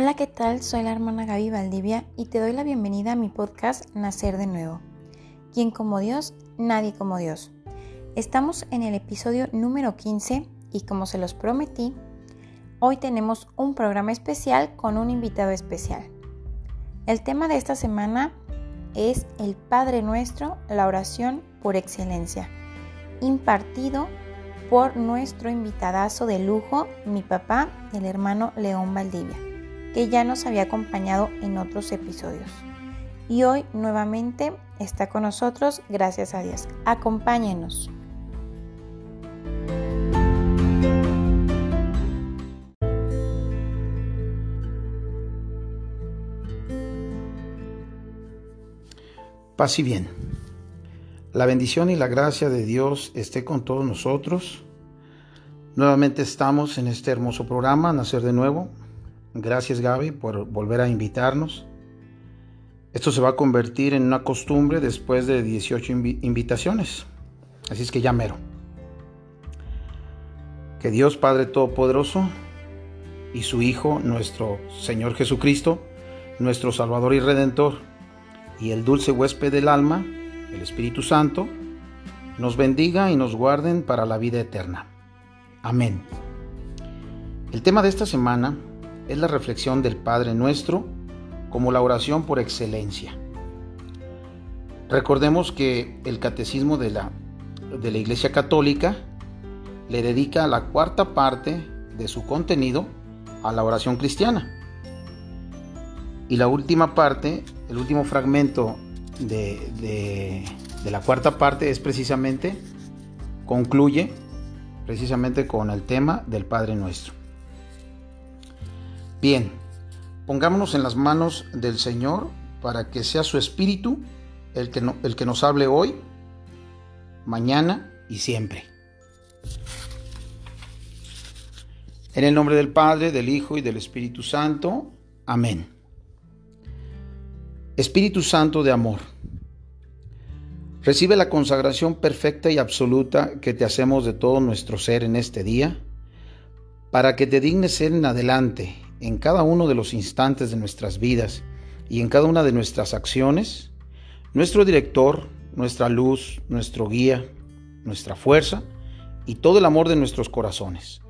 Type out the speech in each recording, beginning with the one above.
Hola, ¿qué tal? Soy la hermana Gaby Valdivia y te doy la bienvenida a mi podcast Nacer de Nuevo. ¿Quién como Dios? Nadie como Dios. Estamos en el episodio número 15 y como se los prometí, hoy tenemos un programa especial con un invitado especial. El tema de esta semana es el Padre Nuestro, la oración por excelencia, impartido por nuestro invitadazo de lujo, mi papá, el hermano León Valdivia que ya nos había acompañado en otros episodios. Y hoy nuevamente está con nosotros, gracias a Dios. Acompáñenos. Paz y bien. La bendición y la gracia de Dios esté con todos nosotros. Nuevamente estamos en este hermoso programa, Nacer de Nuevo, Gracias Gaby por volver a invitarnos. Esto se va a convertir en una costumbre después de 18 invitaciones. Así es que ya mero. Que Dios Padre Todopoderoso y su Hijo, nuestro Señor Jesucristo, nuestro Salvador y Redentor, y el dulce huésped del alma, el Espíritu Santo, nos bendiga y nos guarden para la vida eterna. Amén. El tema de esta semana es la reflexión del Padre Nuestro como la oración por excelencia. Recordemos que el catecismo de la, de la Iglesia Católica le dedica la cuarta parte de su contenido a la oración cristiana. Y la última parte, el último fragmento de, de la cuarta parte es precisamente, concluye precisamente con el tema del Padre Nuestro. Bien, pongámonos en las manos del Señor para que sea su Espíritu el que, el que nos hable hoy, mañana y siempre. En el nombre del Padre, del Hijo y del Espíritu Santo. Amén. Espíritu Santo de amor, recibe la consagración perfecta y absoluta que te hacemos de todo nuestro ser en este día, para que te dignes ser en adelante en cada uno de los instantes de nuestras vidas y en cada una de nuestras acciones, nuestro director, nuestra luz, nuestro guía, nuestra fuerza y todo el amor de nuestros corazones.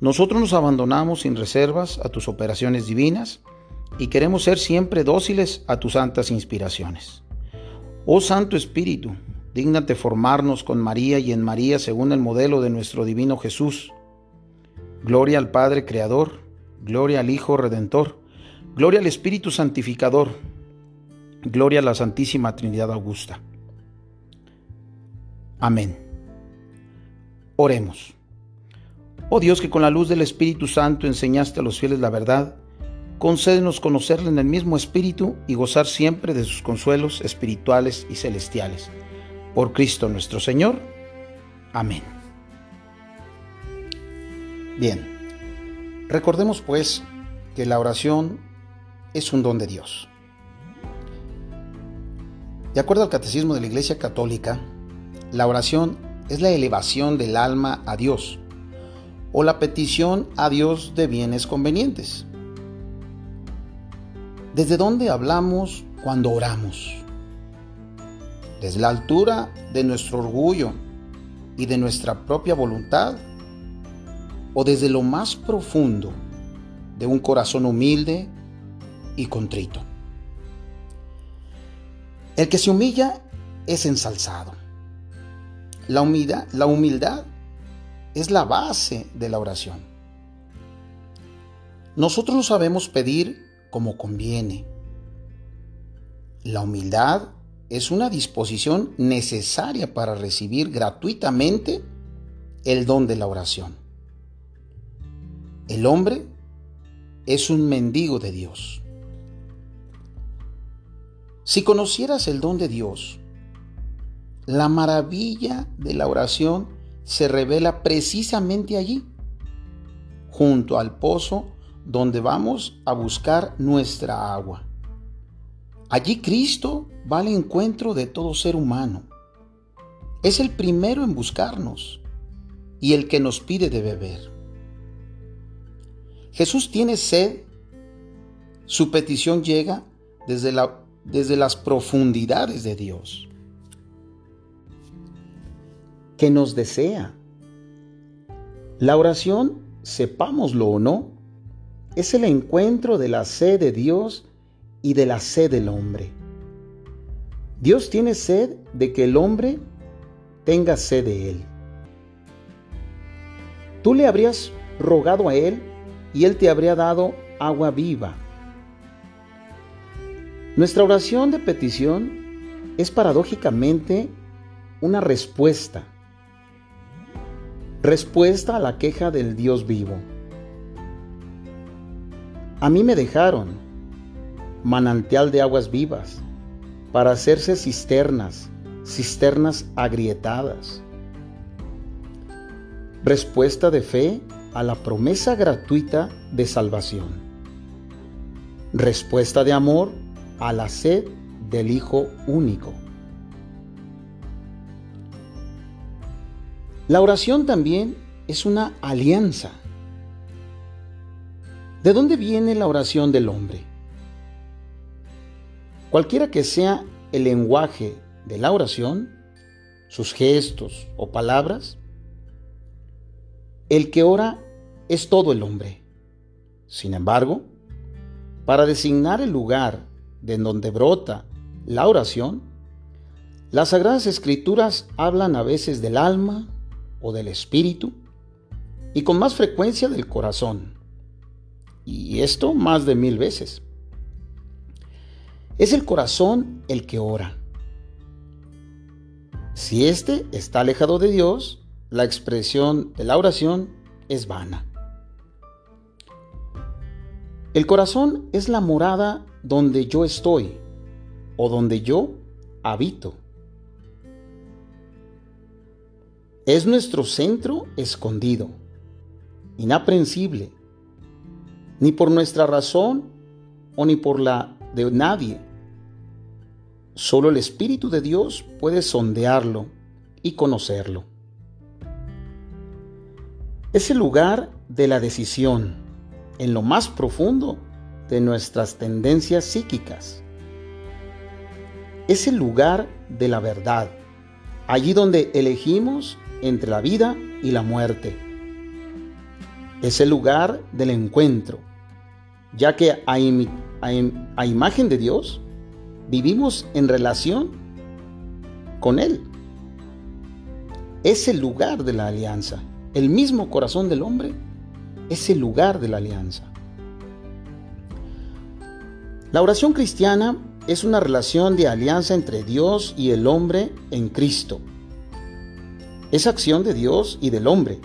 Nosotros nos abandonamos sin reservas a tus operaciones divinas y queremos ser siempre dóciles a tus santas inspiraciones. Oh Santo Espíritu, dígnate formarnos con María y en María según el modelo de nuestro divino Jesús. Gloria al Padre Creador, Gloria al Hijo Redentor. Gloria al Espíritu Santificador. Gloria a la Santísima Trinidad Augusta. Amén. Oremos. Oh Dios que con la luz del Espíritu Santo enseñaste a los fieles la verdad, concédenos conocerle en el mismo Espíritu y gozar siempre de sus consuelos espirituales y celestiales. Por Cristo nuestro Señor. Amén. Bien. Recordemos pues que la oración es un don de Dios. De acuerdo al Catecismo de la Iglesia Católica, la oración es la elevación del alma a Dios o la petición a Dios de bienes convenientes. ¿Desde dónde hablamos cuando oramos? ¿Desde la altura de nuestro orgullo y de nuestra propia voluntad? O desde lo más profundo de un corazón humilde y contrito. El que se humilla es ensalzado. La humildad, la humildad es la base de la oración. Nosotros no sabemos pedir como conviene. La humildad es una disposición necesaria para recibir gratuitamente el don de la oración. El hombre es un mendigo de Dios. Si conocieras el don de Dios, la maravilla de la oración se revela precisamente allí, junto al pozo donde vamos a buscar nuestra agua. Allí Cristo va al encuentro de todo ser humano. Es el primero en buscarnos y el que nos pide de beber. Jesús tiene sed Su petición llega desde, desde las profundidades de Dios, que nos desea. La oración, sepámoslo o no, es el encuentro de la sed de Dios y de la sed del hombre. Dios tiene sed de que el hombre tenga sed de Él. Tú le habrías rogado a Él y Él te habría dado agua viva. Nuestra oración de petición es paradójicamente una respuesta. Respuesta a la queja del Dios vivo. A mí me dejaron manantial de aguas vivas para hacerse cisternas, cisternas agrietadas. Respuesta de fe a la promesa gratuita de salvación. Respuesta de amor a la sed del Hijo único. La oración también es una alianza. ¿De dónde viene la oración del hombre? Cualquiera que sea el lenguaje de la oración, sus gestos o palabras, el que ora es todo el hombre. Sin embargo, para designar el lugar de donde brota la oración, las Sagradas Escrituras hablan a veces del alma o del espíritu y con más frecuencia del corazón. Y esto más de mil veces. Es el corazón el que ora. Si éste está alejado de Dios, la expresión de la oración es vana. El corazón es la morada donde yo estoy o donde yo habito. Es nuestro centro escondido, inaprensible, ni por nuestra razón o ni por la de nadie. Solo el Espíritu de Dios puede sondearlo y conocerlo. Es el lugar de la decisión, en lo más profundo de nuestras tendencias psíquicas. Es el lugar de la verdad, allí donde elegimos entre la vida y la muerte. Es el lugar del encuentro, ya que a, imagen de Dios, vivimos en relación con Él. Es el lugar de la alianza. El mismo corazón del hombre es el lugar de la alianza. La oración cristiana es una relación de alianza entre Dios y el hombre en Cristo. Es acción de Dios y del hombre.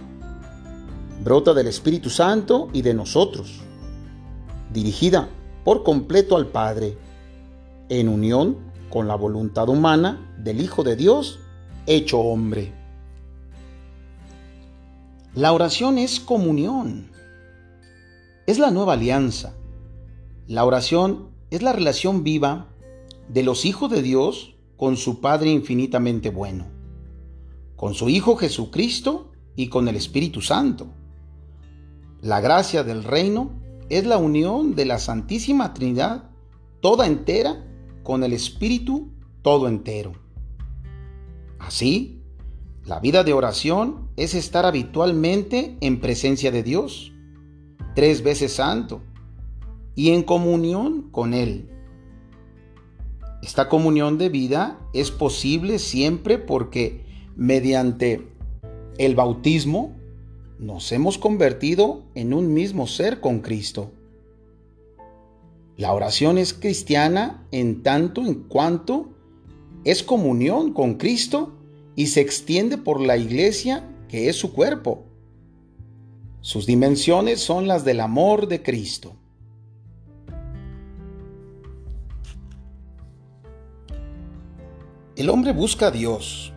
Brota del Espíritu Santo y de nosotros. Dirigida por completo al Padre en unión con la voluntad humana del Hijo de Dios hecho hombre. La oración es comunión, es la nueva alianza. La oración es la relación viva de los hijos de Dios con su Padre infinitamente bueno, con su Hijo Jesucristo y con el Espíritu Santo. La gracia del reino es la unión de la Santísima Trinidad toda entera con el Espíritu todo entero. Así, la vida de oración es estar habitualmente en presencia de Dios, tres veces santo, y en comunión con Él. Esta comunión de vida es posible siempre porque mediante el bautismo nos hemos convertido en un mismo ser con Cristo. La oración es cristiana en tanto en cuanto es comunión con Cristo y se extiende por la iglesia que es su cuerpo. Sus dimensiones son las del amor de Cristo. El hombre busca a Dios.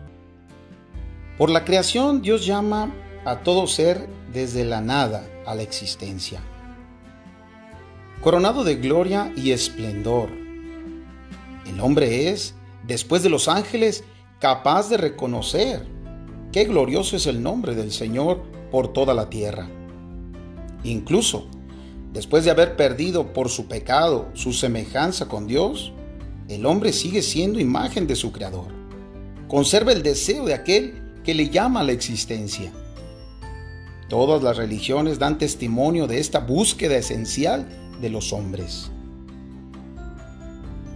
Por la creación Dios llama a todo ser desde la nada a la existencia coronado de gloria y esplendor. El hombre es, después de los ángeles, capaz de reconocer qué glorioso es el nombre del Señor por toda la tierra. Incluso, Después de haber perdido por su pecado su semejanza con Dios, el hombre sigue siendo imagen de su Creador. Conserva el deseo de aquel que le llama a la existencia. Todas las religiones dan testimonio de esta búsqueda esencial de los hombres.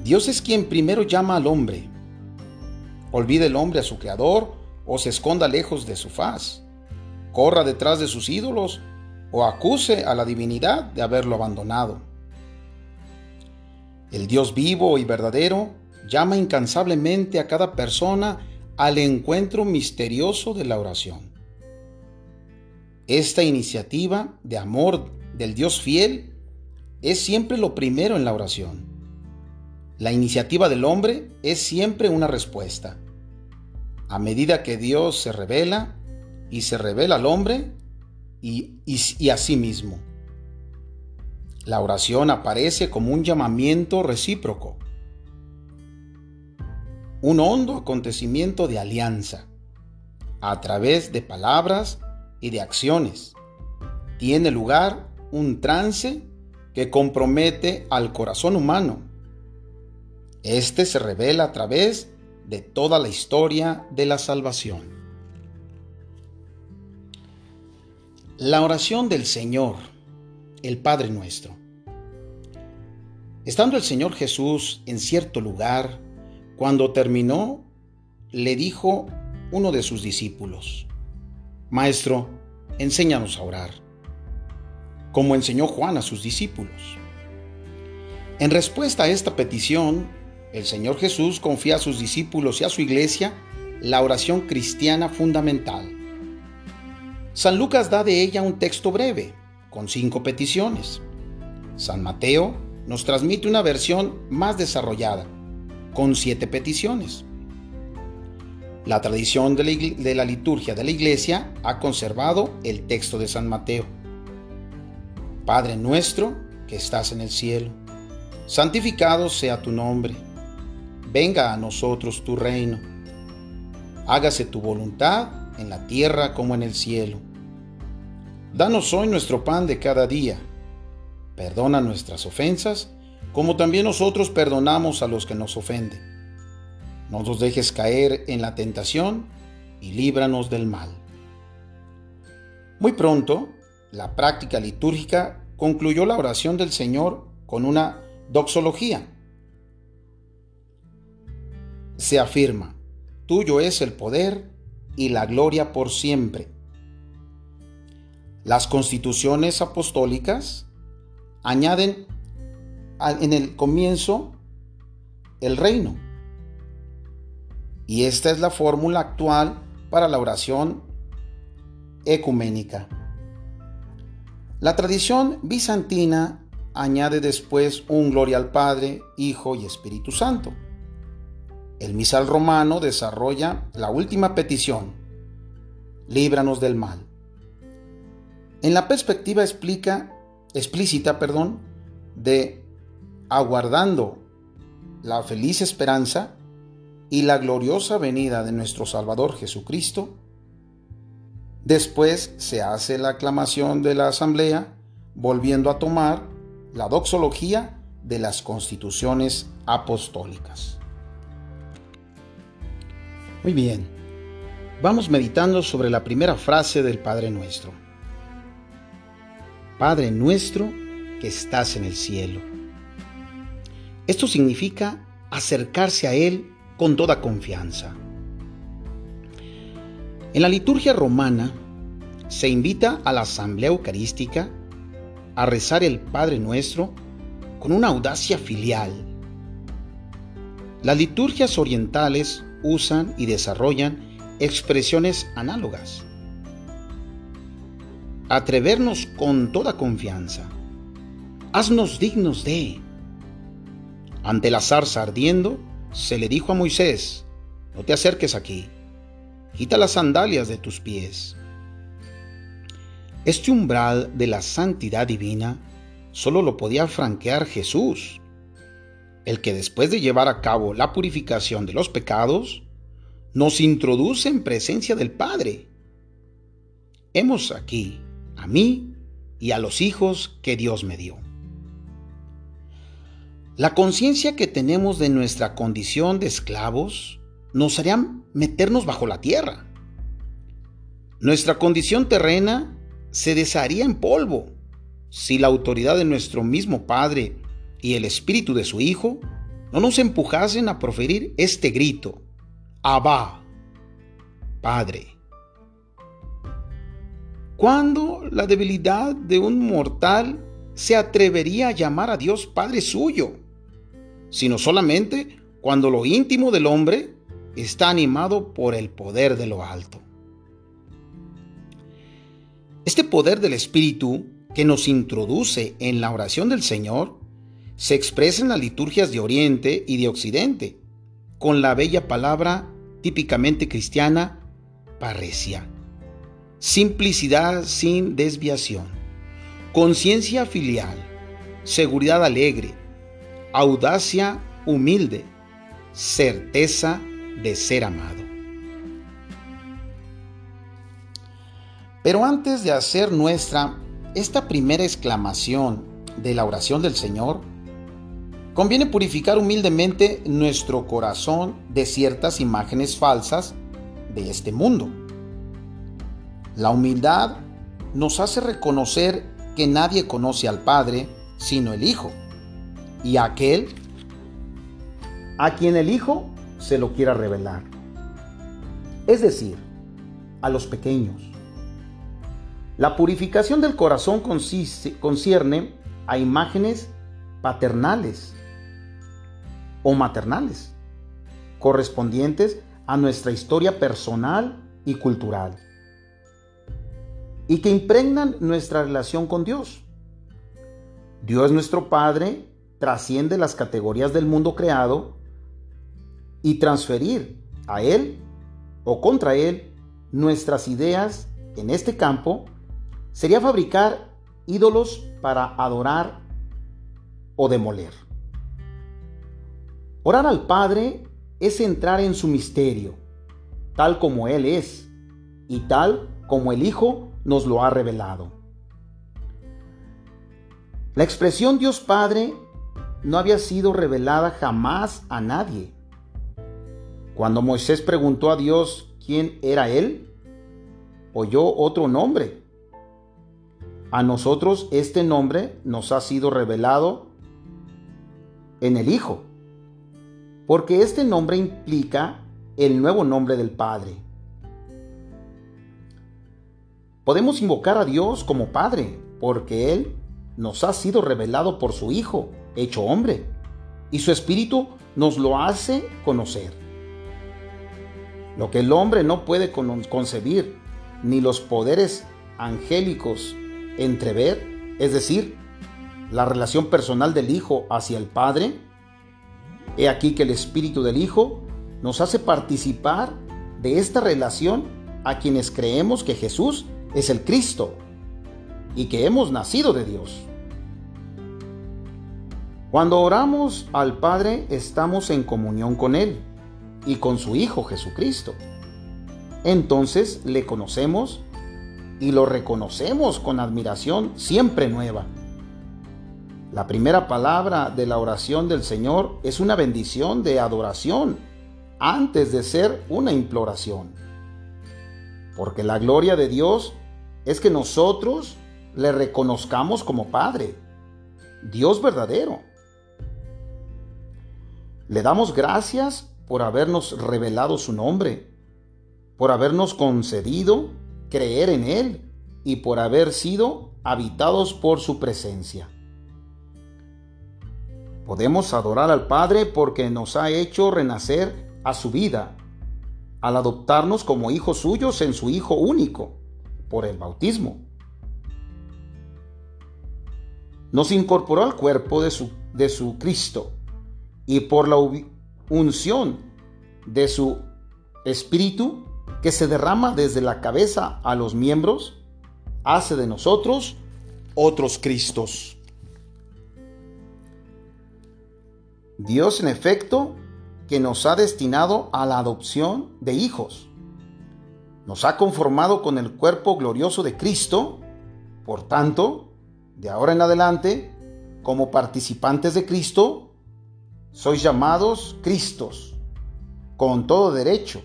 Dios es quien primero llama al hombre. Olvide el hombre a su Creador o se esconda lejos de su faz. Corra detrás de sus ídolos o acuse a la divinidad de haberlo abandonado. El Dios vivo y verdadero llama incansablemente a cada persona al encuentro misterioso de la oración. Esta iniciativa de amor del Dios fiel es siempre lo primero en la oración. La iniciativa del hombre es siempre una respuesta. A medida que Dios se revela y se revela al hombre y, a sí mismo. La oración aparece como un llamamiento recíproco, un hondo acontecimiento de alianza, a través de palabras y de acciones. Tiene lugar un trance que compromete al corazón humano. Este se revela a través de toda la historia de la salvación. La oración del Señor el Padre nuestro. Estando el Señor Jesús en cierto lugar, cuando terminó, le dijo uno de sus discípulos, Maestro, enséñanos a orar, como enseñó Juan a sus discípulos. En respuesta a esta petición, el Señor Jesús confía a sus discípulos y a su iglesia la oración cristiana fundamental. San Lucas da de ella un texto breve, con cinco peticiones. San Mateo nos transmite una versión más desarrollada, con siete peticiones. La tradición de la, liturgia de la iglesia ha conservado el texto de San Mateo. Padre nuestro que estás en el cielo, santificado sea tu nombre, venga a nosotros tu reino, hágase tu voluntad en la tierra como en el cielo. Danos hoy nuestro pan de cada día. Perdona nuestras ofensas, como también nosotros perdonamos a los que nos ofenden. No nos dejes caer en la tentación y líbranos del mal. Muy pronto, la práctica litúrgica concluyó la oración del Señor con una doxología. Se afirma, tuyo es el poder y la gloria por siempre las constituciones apostólicas añaden en el comienzo el reino. Y esta es la fórmula actual para la oración ecuménica. La tradición bizantina añade después un gloria al Padre, Hijo y Espíritu Santo. El misal romano desarrolla la última petición, líbranos del mal en la perspectiva explica, explícita perdón, de aguardando la feliz esperanza y la gloriosa venida de nuestro Salvador Jesucristo, después se hace la aclamación de la asamblea, volviendo a tomar la doxología de las constituciones apostólicas. Muy bien, vamos meditando sobre la primera frase del Padre Nuestro. Padre nuestro que estás en el cielo. Esto significa acercarse a Él con toda confianza. En la liturgia romana se invita a la asamblea eucarística a rezar el Padre Nuestro con una audacia filial. Las liturgias orientales usan y desarrollan expresiones análogas atrevernos con toda confianza. Haznos dignos de. Ante la zarza ardiendo, se le dijo a Moisés, no te acerques aquí, quita las sandalias de tus pies. Este umbral de la santidad divina solo lo podía franquear Jesús, el que después de llevar a cabo la purificación de los pecados, nos introduce en presencia del Padre. Hemos aquí a mí y a los hijos que Dios me dio. La conciencia que tenemos de nuestra condición de esclavos nos haría meternos bajo la tierra. Nuestra condición terrena se desharía en polvo si la autoridad de nuestro mismo Padre y el Espíritu de su Hijo no nos empujasen a proferir este grito, Abba, Padre. ¿Cuándo la debilidad de un mortal se atrevería a llamar a Dios Padre suyo? Sino solamente cuando lo íntimo del hombre está animado por el poder de lo alto. Este poder del Espíritu que nos introduce en la oración del Señor se expresa en las liturgias de Oriente y de Occidente, con la bella palabra típicamente cristiana, parresia. Simplicidad sin desviación, conciencia filial, seguridad alegre, audacia humilde, certeza de ser amado. Pero antes de hacer nuestra esta primera exclamación de la oración del Señor, conviene purificar humildemente nuestro corazón de ciertas imágenes falsas de este mundo. La humildad nos hace reconocer que nadie conoce al Padre sino el Hijo, y aquel a quien el Hijo se lo quiera revelar. Es decir, a los pequeños. La purificación del corazón consiste, concierne a imágenes paternales o maternales, correspondientes a nuestra historia personal y cultural, y que impregnan nuestra relación con Dios. Dios nuestro Padre trasciende las categorías del mundo creado y transferir a Él o contra Él nuestras ideas en este campo sería fabricar ídolos para adorar o demoler. Orar al Padre es entrar en su misterio, tal como Él es y tal como el Hijo nos lo ha revelado. La expresión Dios Padre no había sido revelada jamás a nadie. Cuando Moisés preguntó a Dios quién era Él, oyó otro nombre. A nosotros este nombre nos ha sido revelado en el Hijo, porque este nombre implica el nuevo nombre del Padre. Podemos invocar a Dios como Padre, porque Él nos ha sido revelado por su Hijo, hecho hombre, y su Espíritu nos lo hace conocer. Lo que el hombre no puede concebir, ni los poderes angélicos entrever, es decir, la relación personal del Hijo hacia el Padre, he aquí que el Espíritu del Hijo nos hace participar de esta relación a quienes creemos que Jesús es el Cristo y que hemos nacido de Dios. Cuando oramos al Padre estamos en comunión con Él y con su Hijo Jesucristo. Entonces le conocemos y lo reconocemos con admiración siempre nueva. La primera palabra de la oración del Señor es una bendición de adoración antes de ser una imploración. Porque la gloria de Dios es que nosotros le reconozcamos como Padre, Dios verdadero. Le damos gracias por habernos revelado su nombre, por habernos concedido creer en Él y por haber sido habitados por su presencia. Podemos adorar al Padre porque nos ha hecho renacer a su vida, al adoptarnos como hijos suyos en su Hijo único, por el bautismo. Nos incorporó al cuerpo de su, de su Cristo y por la unción de su Espíritu que se derrama desde la cabeza a los miembros, hace de nosotros otros Cristos. Dios en efecto que nos ha destinado a la adopción de hijos. Nos ha conformado con el cuerpo glorioso de Cristo, por tanto, de ahora en adelante, como participantes de Cristo, sois llamados Cristos, con todo derecho.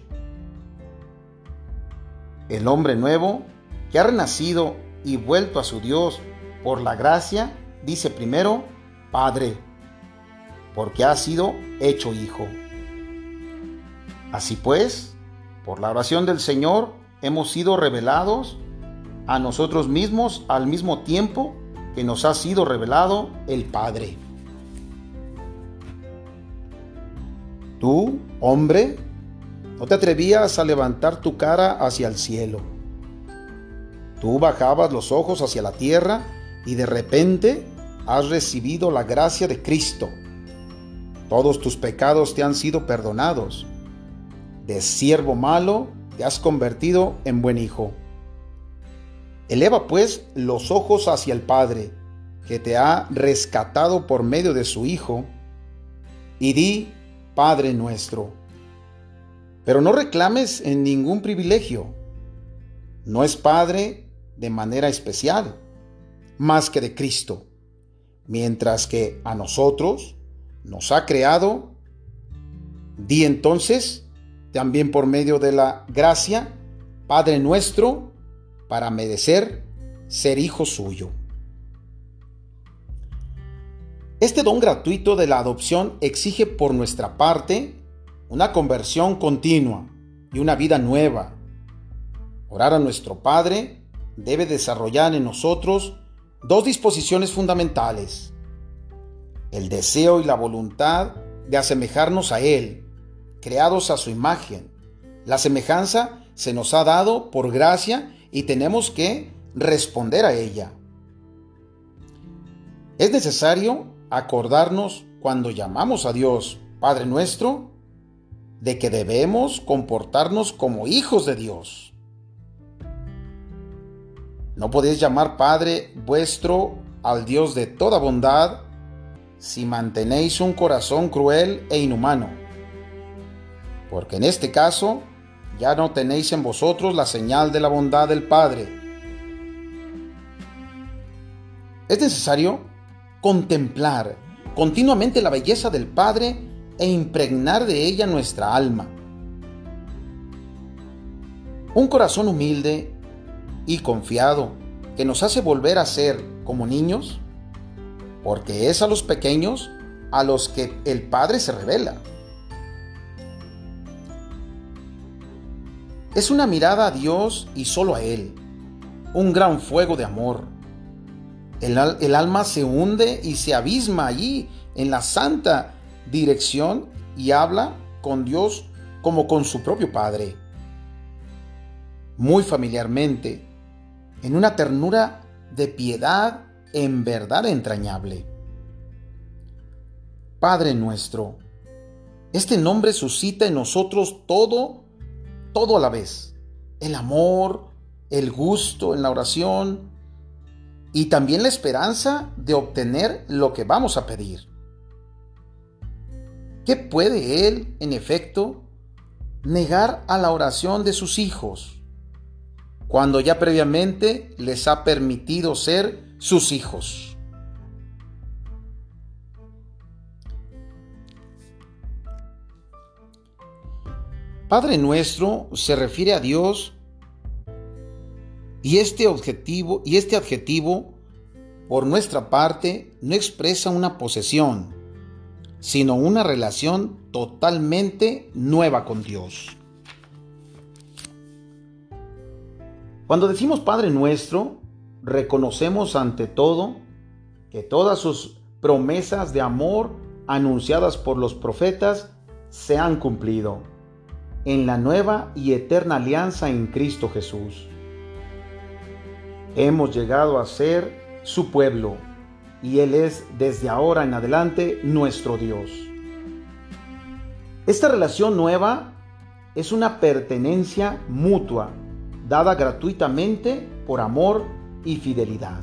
El hombre nuevo, que ha renacido y vuelto a su Dios por la gracia, dice primero, Padre, porque ha sido hecho hijo. Así pues, por la oración del Señor hemos sido revelados a nosotros mismos al mismo tiempo que nos ha sido revelado el Padre. Tú, hombre, no te atrevías a levantar tu cara hacia el cielo. Tú bajabas los ojos hacia la tierra y de repente has recibido la gracia de Cristo. Todos tus pecados te han sido perdonados. De siervo malo te has convertido en buen hijo. Eleva pues los ojos hacia el Padre, que te ha rescatado por medio de su Hijo, y di, Padre nuestro. Pero no reclames en ningún privilegio. No es Padre de manera especial, más que de Cristo, mientras que a nosotros nos ha creado, di entonces, también por medio de la gracia, Padre nuestro, para merecer ser hijo suyo. Este don gratuito de la adopción exige por nuestra parte una conversión continua y una vida nueva. Orar a nuestro Padre debe desarrollar en nosotros dos disposiciones fundamentales. El deseo y la voluntad de asemejarnos a Él, creados a su imagen. La semejanza se nos ha dado por gracia y tenemos que responder a ella. Es necesario acordarnos cuando llamamos a Dios Padre nuestro de que debemos comportarnos como hijos de Dios. No podéis llamar Padre vuestro al Dios de toda bondad si mantenéis un corazón cruel e inhumano, porque en este caso ya no tenéis en vosotros la señal de la bondad del Padre. Es necesario contemplar continuamente la belleza del Padre e impregnar de ella nuestra alma. Un corazón humilde y confiado que nos hace volver a ser como niños, porque es a los pequeños a los que el Padre se revela. Es una mirada a Dios y solo a Él. Un gran fuego de amor. El, el, alma se hunde y se abisma allí en la santa dirección y habla con Dios como con su propio Padre. Muy familiarmente, en una ternura de piedad en verdad entrañable. Padre nuestro, este nombre suscita en nosotros todo todo a la vez. El amor, el gusto en la oración y también la esperanza de obtener lo que vamos a pedir. ¿Qué puede Él, en efecto, negar a la oración de sus hijos cuando ya previamente les ha permitido ser sus hijos? Padre nuestro se refiere a Dios y este objetivo y este adjetivo por nuestra parte no expresa una posesión, sino una relación totalmente nueva con Dios. Cuando decimos Padre nuestro, reconocemos ante todo que todas sus promesas de amor anunciadas por los profetas se han cumplido en la nueva y eterna alianza en Cristo Jesús. Hemos llegado a ser su pueblo y Él es desde ahora en adelante nuestro Dios. Esta relación nueva es una pertenencia mutua dada gratuitamente por amor y fidelidad.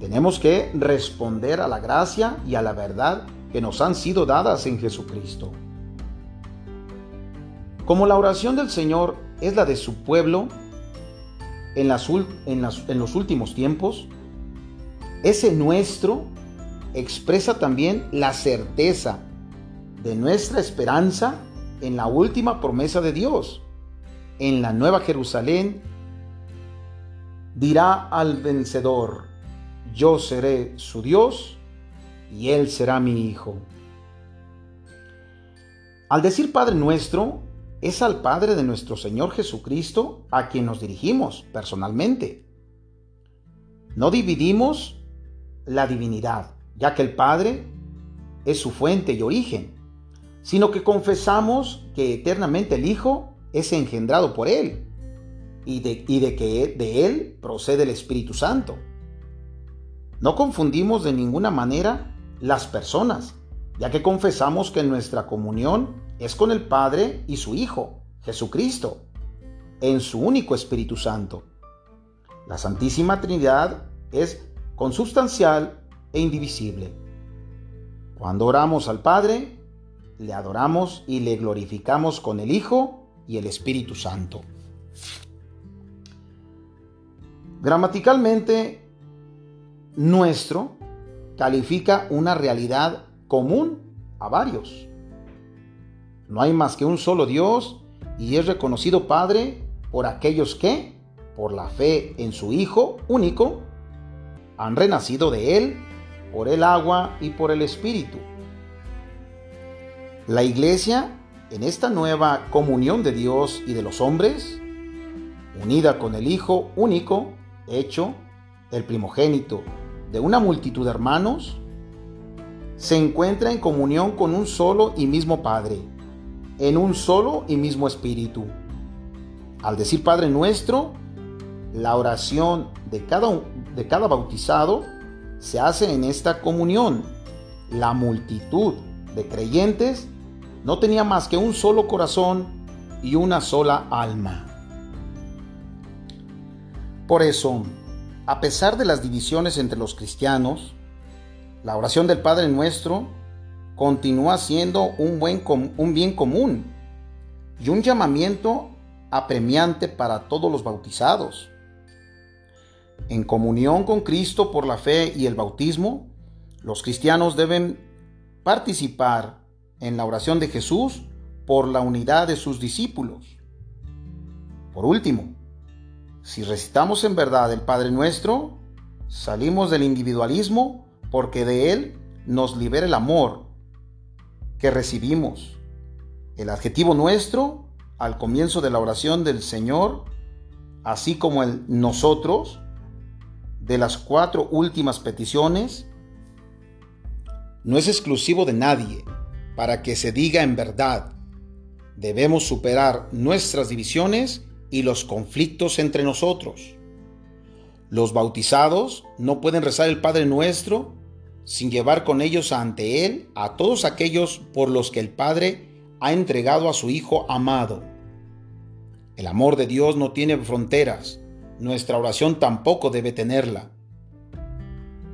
Tenemos que responder a la gracia y a la verdad que nos han sido dadas en Jesucristo. Como la oración del Señor es la de su pueblo en, los últimos tiempos, Ese nuestro expresa también la certeza de nuestra esperanza en la última promesa de Dios, en la nueva Jerusalén, dirá al vencedor, yo seré su Dios y él será mi hijo. Al decir Padre nuestro, es al Padre de nuestro Señor Jesucristo a quien nos dirigimos personalmente. No dividimos la divinidad, ya que el Padre es su fuente y origen, sino que confesamos que eternamente el Hijo es engendrado por Él y de, que de Él procede el Espíritu Santo. No confundimos de ninguna manera las personas, ya que confesamos que nuestra comunión es con el Padre y su Hijo, Jesucristo, en su único Espíritu Santo. La Santísima Trinidad es consubstancial e indivisible. Cuando oramos al Padre, le adoramos y le glorificamos con el Hijo y el Espíritu Santo. Gramaticalmente, nuestro califica una realidad común a varios. No hay más que un solo Dios y es reconocido Padre por aquellos que, por la fe en su Hijo único, han renacido de Él por el agua y por el Espíritu. La iglesia, en esta nueva comunión de Dios y de los hombres, unida con el Hijo único, hecho el primogénito de una multitud de hermanos, se encuentra en comunión con un solo y mismo Padre, en un solo y mismo Espíritu. Al decir Padre nuestro, la oración de cada, de cada bautizado se hace en esta comunión. La multitud de creyentes no tenía más que un solo corazón y una sola alma. Por eso, a pesar de las divisiones entre los cristianos, la oración del Padre Nuestro continúa siendo un, buen, un bien común y un llamamiento apremiante para todos los bautizados. En comunión con Cristo por la fe y el bautismo, los cristianos deben participar en la oración de Jesús por la unidad de sus discípulos. Por último, si recitamos en verdad el Padre Nuestro, salimos del individualismo porque de él nos libera el amor que recibimos. El adjetivo nuestro al comienzo de la oración del Señor, así como el nosotros, de las cuatro últimas peticiones, no es exclusivo de nadie para que se diga en verdad. Debemos superar nuestras divisiones y los conflictos entre nosotros. Los bautizados no pueden rezar el Padre Nuestro sin llevar con ellos ante Él a todos aquellos por los que el Padre ha entregado a su Hijo amado. El amor de Dios no tiene fronteras, nuestra oración tampoco debe tenerla.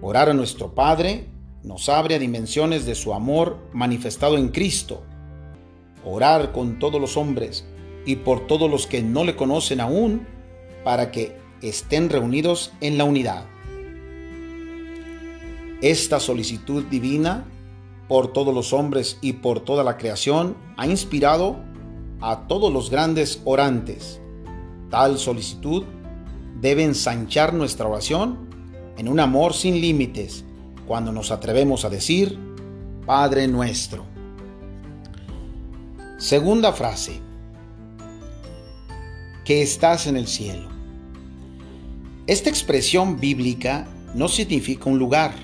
Orar a nuestro Padre nos abre a dimensiones de su amor manifestado en Cristo. Orar con todos los hombres y por todos los que no le conocen aún, para que estén reunidos en la unidad. Esta solicitud divina por todos los hombres y por toda la creación ha inspirado a todos los grandes orantes. Tal solicitud debe ensanchar nuestra oración en un amor sin límites cuando nos atrevemos a decir, Padre nuestro. Segunda frase que estás en el cielo. Esta expresión bíblica no significa un lugar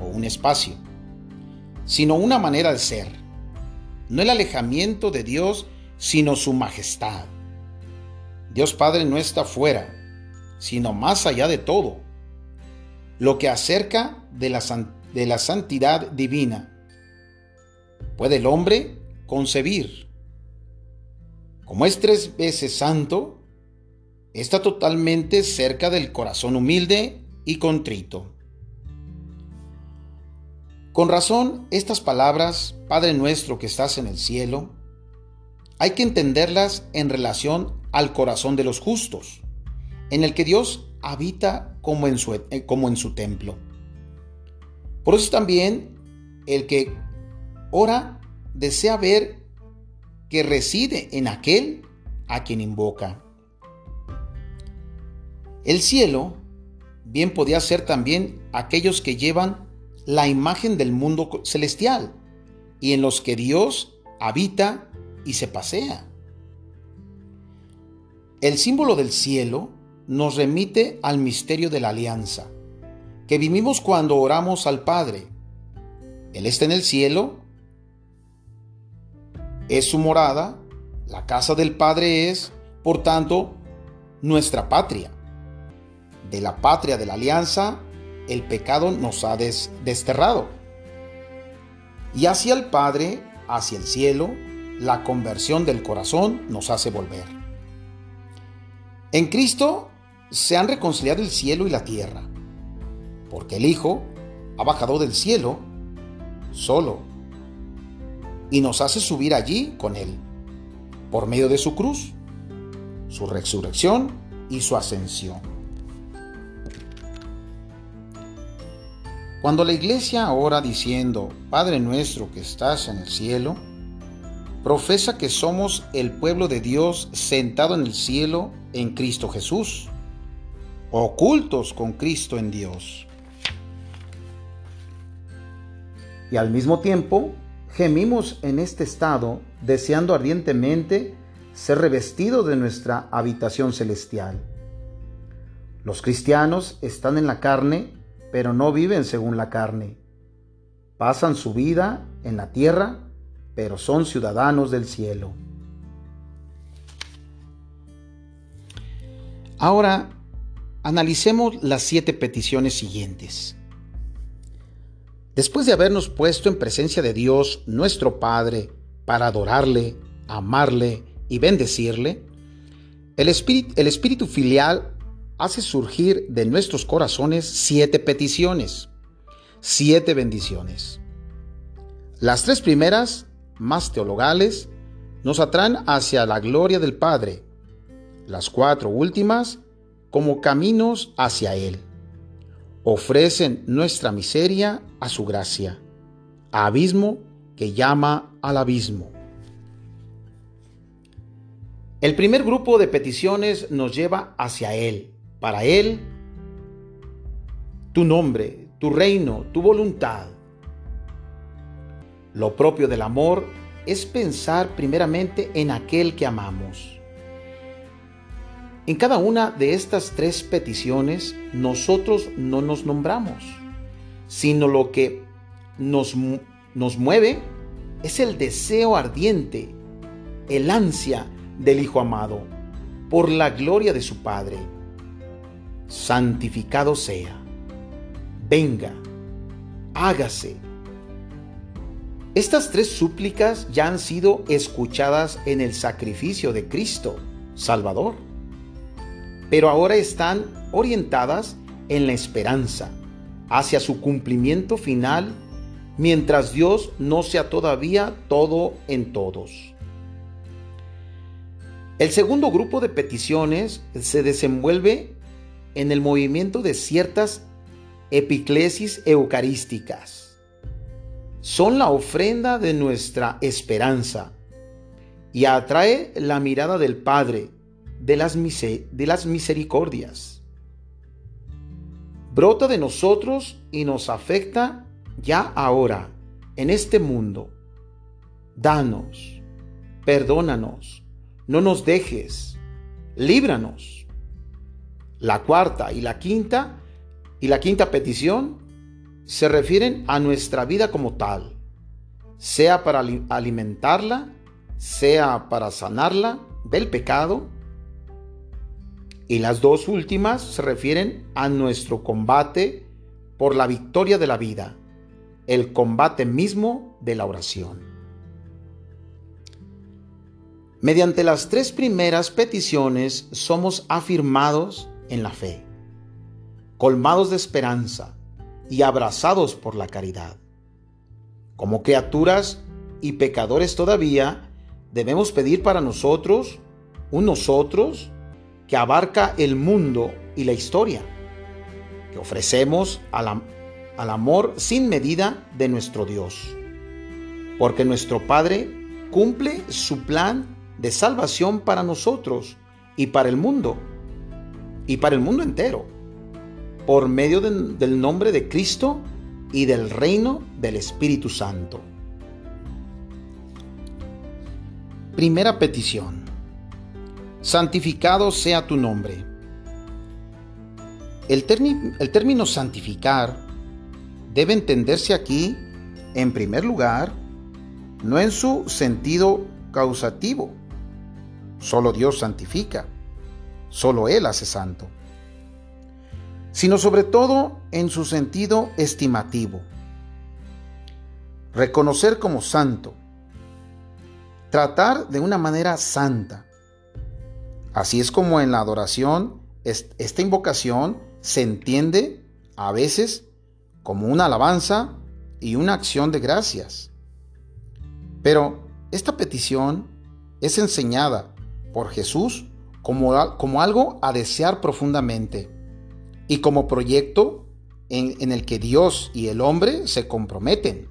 o un espacio, sino una manera de ser. No el alejamiento de Dios, sino su majestad. Dios Padre no está fuera, sino más allá de todo, lo que acerca de la, de la santidad divina. ¿Puede el hombre concebir? Como es tres veces santo, está totalmente cerca del corazón humilde y contrito. Con razón, estas palabras, Padre nuestro que estás en el cielo, hay que entenderlas en relación al corazón de los justos, en el que Dios habita como en su, eh, como en su templo. Por eso también el que ora desea ver que reside en aquel a quien invoca. El cielo bien podía ser también aquellos que llevan la imagen del mundo celestial y en los que Dios habita y se pasea. El símbolo del cielo nos remite al misterio de la alianza, que vivimos cuando oramos al Padre. Él está en el cielo, es su morada, la casa del Padre es, por tanto, nuestra patria. De la patria de la alianza, el pecado nos ha desterrado. Y hacia el Padre, hacia el cielo, la conversión del corazón nos hace volver. En Cristo se han reconciliado el cielo y la tierra, porque el Hijo ha bajado del cielo solo y nos hace subir allí con Él, por medio de su cruz, su resurrección y su ascensión. Cuando la iglesia ora diciendo, Padre nuestro que estás en el cielo, profesa que somos el pueblo de Dios sentado en el cielo en Cristo Jesús ocultos con Cristo en Dios. Y al mismo tiempo, gemimos en este estado, deseando ardientemente ser revestidos de nuestra habitación celestial. Los cristianos están en la carne, pero no viven según la carne. Pasan su vida en la tierra, pero son ciudadanos del cielo. Ahora Analicemos las siete peticiones siguientes. Después de habernos puesto en presencia de Dios, nuestro Padre, para adorarle, amarle y bendecirle, el espíritu, el espíritu filial hace surgir de nuestros corazones siete peticiones, siete bendiciones. Las tres primeras, más teologales, nos atraen hacia la gloria del Padre. Las cuatro últimas como caminos hacia Él. Ofrecen nuestra miseria a su gracia, abismo que llama al abismo. El primer grupo de peticiones nos lleva hacia Él. Para Él, tu nombre, tu reino, tu voluntad. Lo propio del amor es pensar primeramente en aquel que amamos. En cada una de estas tres peticiones nosotros no nos nombramos, sino lo que nos, nos mueve es el deseo ardiente, el ansia del Hijo amado por la gloria de su Padre. Santificado sea, venga, hágase. Estas tres súplicas ya han sido escuchadas en el sacrificio de Cristo, Salvador pero ahora están orientadas en la esperanza hacia su cumplimiento final mientras Dios no sea todavía todo en todos. El segundo grupo de peticiones se desenvuelve en el movimiento de ciertas epiclesis eucarísticas. Son la ofrenda de nuestra esperanza y atrae la mirada del Padre de las, de las misericordias. Brota de nosotros y nos afecta ya ahora, en este mundo. Danos, perdónanos, no nos dejes, líbranos. La cuarta y la quinta y la quinta petición se refieren a nuestra vida como tal, sea para alimentarla, sea para sanarla del pecado y las dos últimas se refieren a nuestro combate por la victoria de la vida, el combate mismo de la oración. Mediante las tres primeras peticiones somos afirmados en la fe, colmados de esperanza y abrazados por la caridad. Como criaturas y pecadores todavía, debemos pedir para nosotros un nosotros abarca el mundo y la historia, que ofrecemos a la, al amor sin medida de nuestro Dios. Porque nuestro Padre cumple su plan de salvación para nosotros y para el mundo, y para el mundo entero, por medio del nombre de Cristo y del reino del Espíritu Santo. Primera petición. Santificado sea tu nombre. El, término santificar debe entenderse aquí, en primer lugar, no en su sentido causativo. Solo Dios santifica, solo Él hace santo, sino sobre todo en su sentido estimativo. Reconocer como santo, tratar de una manera santa. Así es como en la adoración, esta invocación se entiende a veces como una alabanza y una acción de gracias. Pero esta petición es enseñada por Jesús como, como algo a desear profundamente y como proyecto en, en el que Dios y el hombre se comprometen.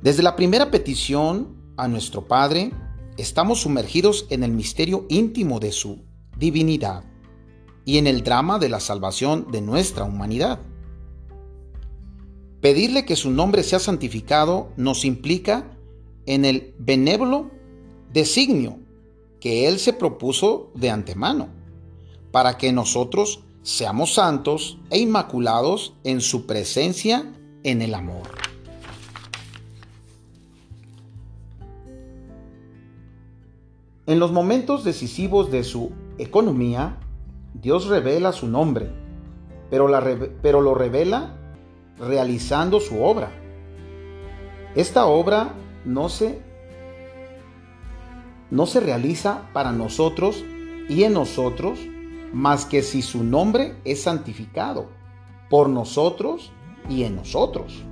Desde la primera petición a nuestro Padre, estamos sumergidos en el misterio íntimo de su divinidad y en el drama de la salvación de nuestra humanidad. Pedirle que su nombre sea santificado nos implica en el benévolo designio que Él se propuso de antemano, para que nosotros seamos santos e inmaculados en su presencia en el amor. En los momentos decisivos de su economía, Dios revela su nombre, pero, lo revela realizando su obra. Esta obra no se, no se realiza para nosotros y en nosotros más que si su nombre es santificado por nosotros y en nosotros.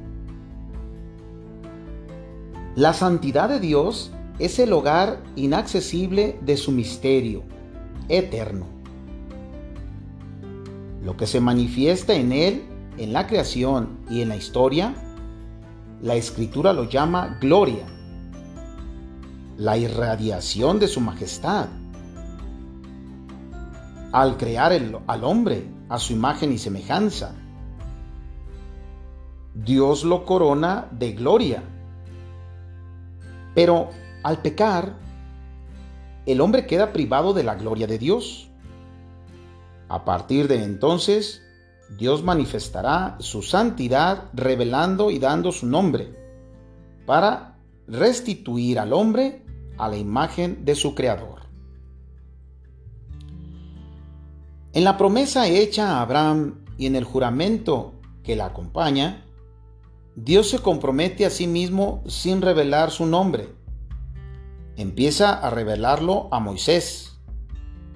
La santidad de Dios es el hogar inaccesible de su misterio eterno. Lo que se manifiesta en Él, en la creación y en la historia, la escritura lo llama gloria, la irradiación de su majestad. Al crear al hombre a su imagen y semejanza, Dios lo corona de gloria. Pero al pecar, el hombre queda privado de la gloria de Dios. A partir de entonces, Dios manifestará su santidad revelando y dando su nombre para restituir al hombre a la imagen de su Creador. En la promesa hecha a Abraham y en el juramento que la acompaña, Dios se compromete a sí mismo sin revelar su nombre empieza a revelarlo a Moisés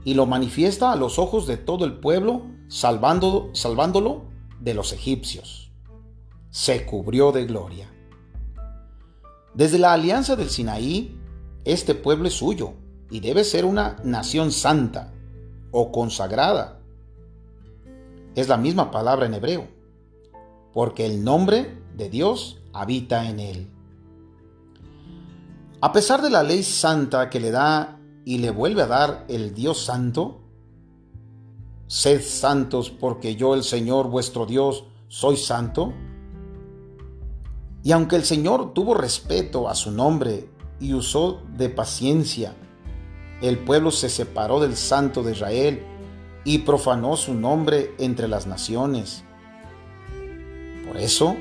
y lo manifiesta a los ojos de todo el pueblo, salvándolo de los egipcios. Se cubrió de gloria. Desde la alianza del Sinaí, este pueblo es suyo y debe ser una nación santa o consagrada. Es la misma palabra en hebreo, porque el nombre de Dios habita en él. A pesar de la ley santa que le da y le vuelve a dar el Dios santo, sed santos porque yo el Señor vuestro Dios soy santo. Y aunque el Señor tuvo respeto a su nombre y usó de paciencia, el pueblo se separó del santo de Israel y profanó su nombre entre las naciones. Por eso,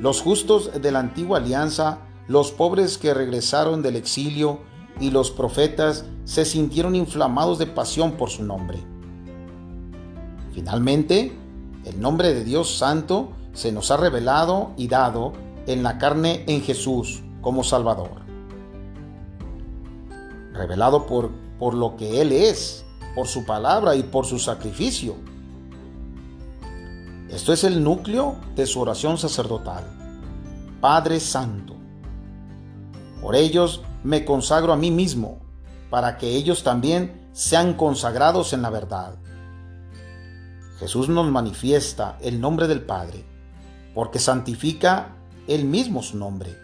los justos de la antigua alianza los pobres que regresaron del exilio y los profetas se sintieron inflamados de pasión por su nombre. Finalmente, el nombre de Dios Santo se nos ha revelado y dado en la carne en Jesús como Salvador. Revelado por, por lo que Él es, por su palabra y por su sacrificio. Esto es el núcleo de su oración sacerdotal. Padre Santo por ellos me consagro a mí mismo, para que ellos también sean consagrados en la verdad. Jesús nos manifiesta el nombre del Padre, porque santifica él mismo su nombre.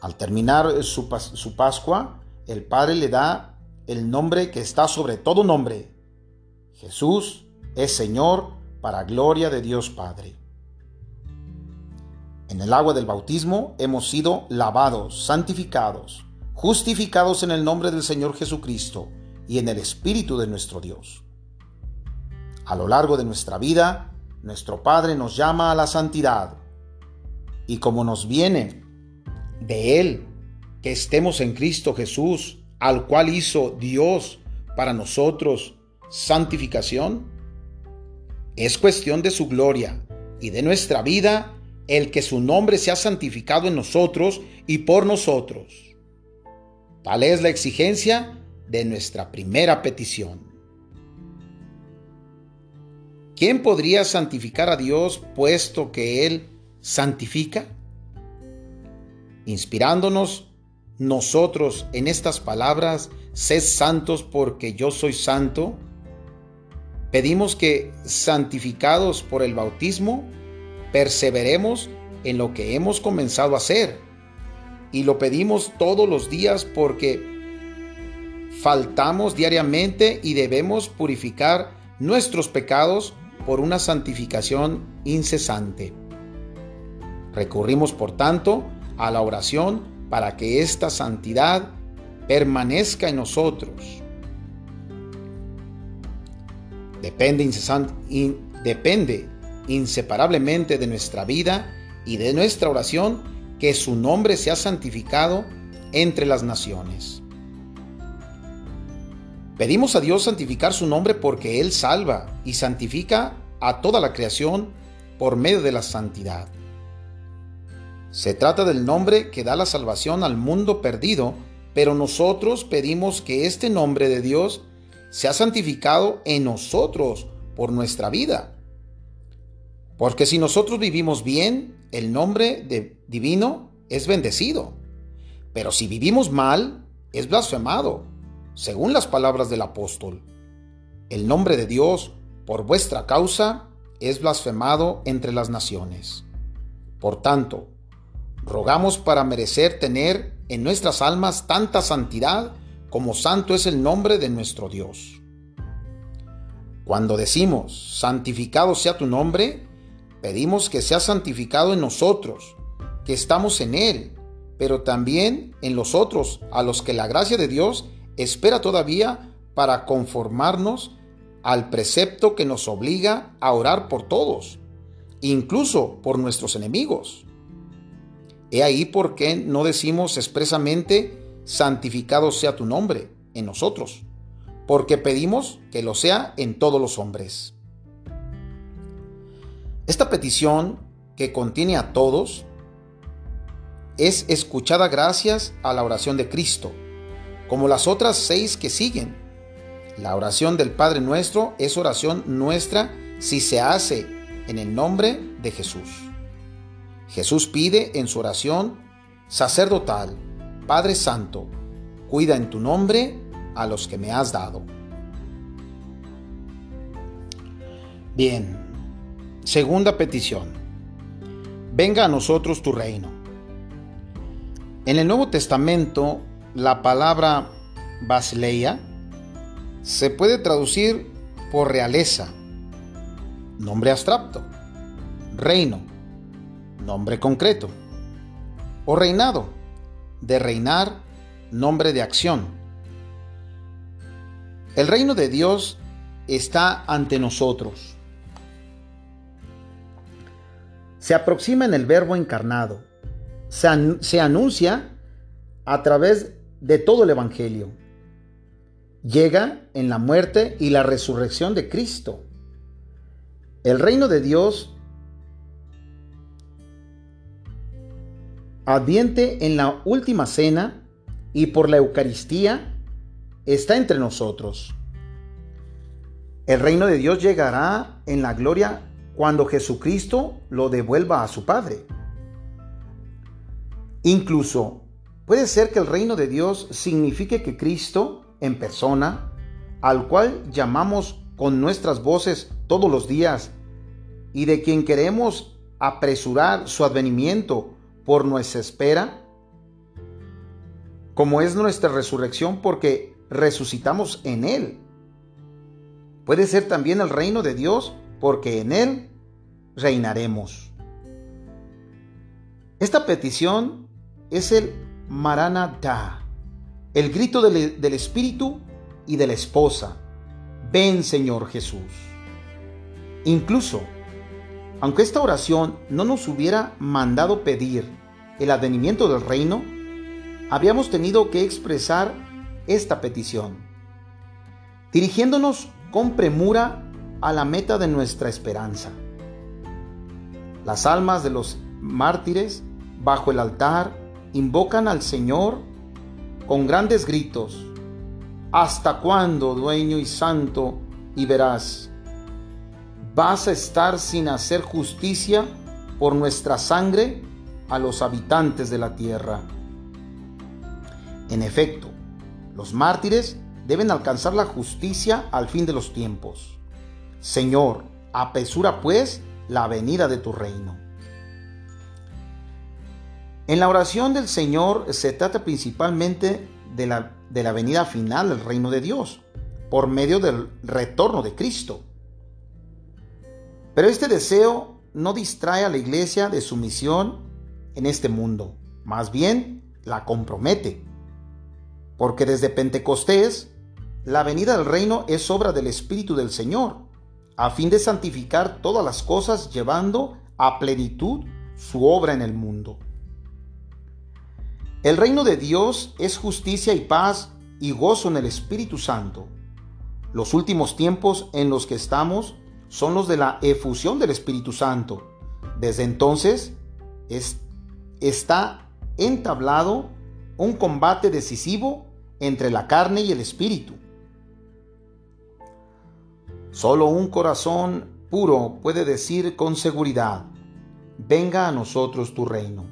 Al terminar su, su Pascua, el Padre le da el nombre que está sobre todo nombre. Jesús es Señor para gloria de Dios Padre. En el agua del bautismo hemos sido lavados, santificados, justificados en el nombre del Señor Jesucristo y en el Espíritu de nuestro Dios. A lo largo de nuestra vida, nuestro Padre nos llama a la santidad y como nos viene de Él que estemos en Cristo Jesús, al cual hizo Dios para nosotros santificación, es cuestión de su gloria y de nuestra vida el que su nombre sea santificado en nosotros y por nosotros. Tal es la exigencia de nuestra primera petición. ¿Quién podría santificar a Dios puesto que Él santifica? Inspirándonos nosotros en estas palabras, sed santos porque yo soy santo, pedimos que, santificados por el bautismo, perseveremos en lo que hemos comenzado a hacer. Y lo pedimos todos los días porque faltamos diariamente y debemos purificar nuestros pecados por una santificación incesante. Recurrimos, por tanto, a la oración para que esta santidad permanezca en nosotros. Depende, depende inseparablemente de nuestra vida y de nuestra oración que su nombre sea santificado entre las naciones. Pedimos a Dios santificar su nombre porque Él salva y santifica a toda la creación por medio de la santidad. Se trata del nombre que da la salvación al mundo perdido, pero nosotros pedimos que este nombre de Dios sea santificado en nosotros por nuestra vida. Porque si nosotros vivimos bien, el nombre de divino es bendecido. Pero si vivimos mal, es blasfemado, según las palabras del apóstol. El nombre de Dios, por vuestra causa, es blasfemado entre las naciones. Por tanto, rogamos para merecer tener en nuestras almas tanta santidad como santo es el nombre de nuestro Dios. Cuando decimos, santificado sea tu nombre, pedimos que sea santificado en nosotros, que estamos en Él, pero también en los otros, a los que la gracia de Dios espera todavía para conformarnos al precepto que nos obliga a orar por todos, incluso por nuestros enemigos. He ahí por qué no decimos expresamente, santificado sea tu nombre en nosotros, porque pedimos que lo sea en todos los hombres. Esta petición, que contiene a todos, es escuchada gracias a la oración de Cristo, como las otras seis que siguen. La oración del Padre nuestro es oración nuestra si se hace en el nombre de Jesús. Jesús pide en su oración sacerdotal, Padre Santo, cuida en tu nombre a los que me has dado. Bien, segunda petición. Venga a nosotros tu reino. En el Nuevo Testamento, la palabra basileia se puede traducir por realeza, nombre abstracto, reino, nombre concreto, o reinado, de reinar, nombre de acción. El reino de Dios está ante nosotros. Se aproxima en el verbo encarnado. Se, anuncia a través de todo el Evangelio. Llega en la muerte y la resurrección de Cristo. El reino de Dios adviente en la última cena y por la Eucaristía está entre nosotros. El reino de Dios llegará en la gloria cuando Jesucristo lo devuelva a su Padre. Incluso puede ser que el reino de Dios signifique que Cristo en persona, al cual llamamos con nuestras voces todos los días y de quien queremos apresurar su advenimiento por nuestra espera, como es nuestra resurrección porque resucitamos en Él. Puede ser también el reino de Dios porque en Él reinaremos. Esta petición es el Maranatha, el grito del, del Espíritu y de la esposa. Ven Señor Jesús. Incluso, aunque esta oración no nos hubiera mandado pedir el advenimiento del reino, habíamos tenido que expresar esta petición, dirigiéndonos con premura a la meta de nuestra esperanza. Las almas de los mártires bajo el altar invocan al Señor con grandes gritos. ¿Hasta cuándo, dueño y santo, y verás? ¿Vas a estar sin hacer justicia por nuestra sangre a los habitantes de la tierra? En efecto, los mártires deben alcanzar la justicia al fin de los tiempos. Señor, apresura pues la venida de tu reino. En la oración del Señor se trata principalmente de la, de la venida final del reino de Dios, por medio del retorno de Cristo. Pero este deseo no distrae a la iglesia de su misión en este mundo, más bien la compromete. Porque desde Pentecostés, la venida del reino es obra del Espíritu del Señor, a fin de santificar todas las cosas llevando a plenitud su obra en el mundo. El reino de Dios es justicia y paz y gozo en el Espíritu Santo. Los últimos tiempos en los que estamos son los de la efusión del Espíritu Santo. Desde entonces es, está entablado un combate decisivo entre la carne y el Espíritu. Solo un corazón puro puede decir con seguridad, venga a nosotros tu reino.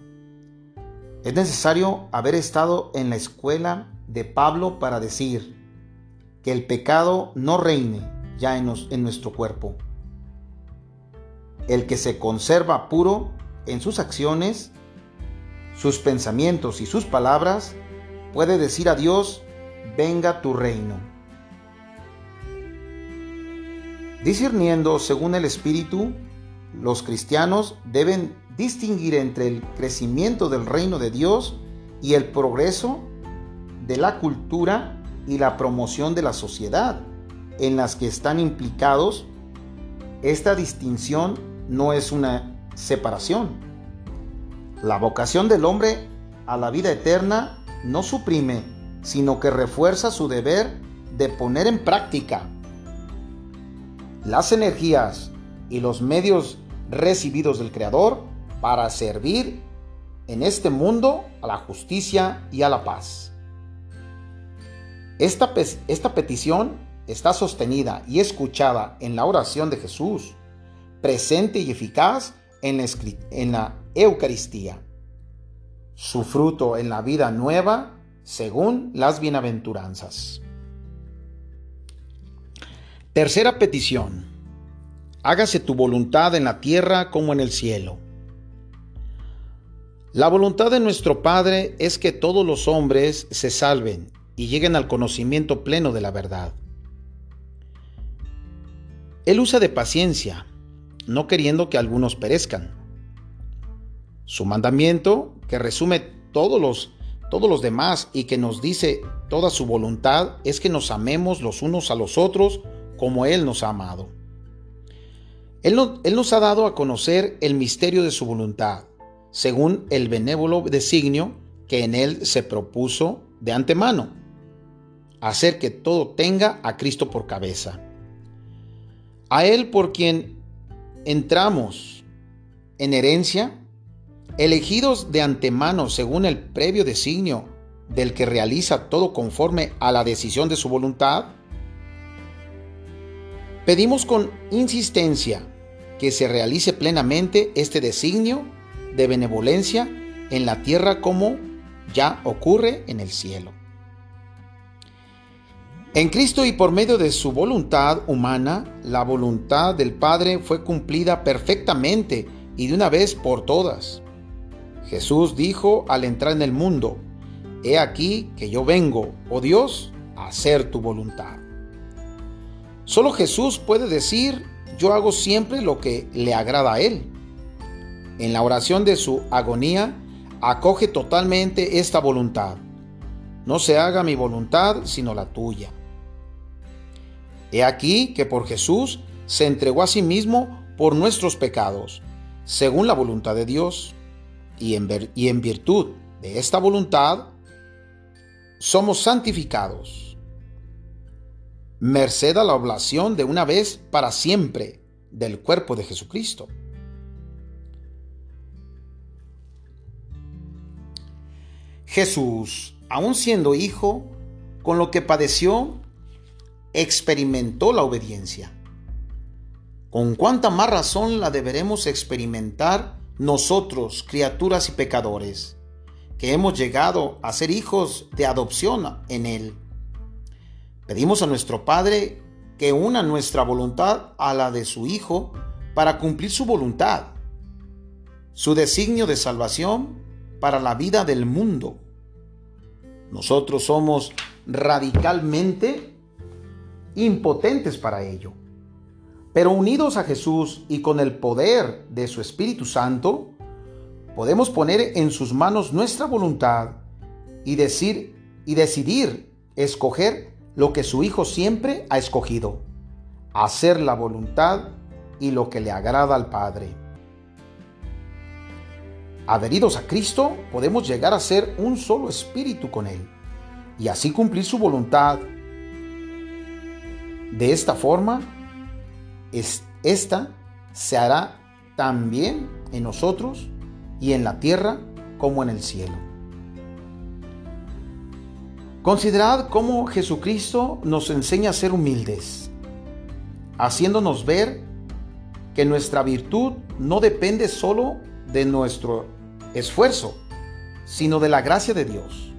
Es necesario haber estado en la escuela de Pablo para decir que el pecado no reine ya en, en nuestro cuerpo. El que se conserva puro en sus acciones, sus pensamientos y sus palabras, puede decir a Dios, venga tu reino. Discerniendo según el Espíritu, los cristianos deben distinguir entre el crecimiento del reino de Dios y el progreso de la cultura y la promoción de la sociedad en las que están implicados, esta distinción no es una separación. La vocación del hombre a la vida eterna no suprime, sino que refuerza su deber de poner en práctica las energías y los medios recibidos del Creador para servir en este mundo a la justicia y a la paz. Esta, esta petición está sostenida y escuchada en la oración de Jesús, presente y eficaz en la, en la Eucaristía. Su fruto en la vida nueva según las bienaventuranzas. Tercera petición. Hágase tu voluntad en la tierra como en el cielo. La voluntad de nuestro Padre es que todos los hombres se salven y lleguen al conocimiento pleno de la verdad. Él usa de paciencia, no queriendo que algunos perezcan. Su mandamiento, que resume todos los, todos los demás y que nos dice toda su voluntad, es que nos amemos los unos a los otros como Él nos ha amado. Él, nos ha dado a conocer el misterio de su voluntad según el benévolo designio que en él se propuso de antemano, hacer que todo tenga a Cristo por cabeza. A él por quien entramos en herencia, elegidos de antemano según el previo designio del que realiza todo conforme a la decisión de su voluntad, pedimos con insistencia que se realice plenamente este designio de benevolencia en la tierra como ya ocurre en el cielo. En Cristo y por medio de su voluntad humana, la voluntad del Padre fue cumplida perfectamente y de una vez por todas. Jesús dijo al entrar en el mundo, He aquí que yo vengo, oh Dios, a hacer tu voluntad. Solo Jesús puede decir, yo hago siempre lo que le agrada a Él. En la oración de su agonía, acoge totalmente esta voluntad. No se haga mi voluntad, sino la tuya. He aquí que por Jesús se entregó a sí mismo por nuestros pecados, según la voluntad de Dios, y en, y en virtud de esta voluntad somos santificados, merced a la oblación de una vez para siempre del cuerpo de Jesucristo. Jesús, aun siendo hijo, con lo que padeció, experimentó la obediencia. ¿Con cuánta más razón la deberemos experimentar nosotros, criaturas y pecadores, que hemos llegado a ser hijos de adopción en Él? Pedimos a nuestro Padre que una nuestra voluntad a la de su Hijo para cumplir su voluntad, su designio de salvación para la vida del mundo. Nosotros somos radicalmente impotentes para ello. Pero unidos a Jesús y con el poder de su Espíritu Santo, podemos poner en sus manos nuestra voluntad y decir y decidir escoger lo que su Hijo siempre ha escogido, hacer la voluntad y lo que le agrada al Padre. Adheridos a Cristo, podemos llegar a ser un solo espíritu con Él y así cumplir su voluntad. De esta forma, esta se hará también en nosotros y en la tierra como en el cielo. Considerad cómo Jesucristo nos enseña a ser humildes, haciéndonos ver que nuestra virtud no depende solo de nuestro esfuerzo, sino de la gracia de Dios.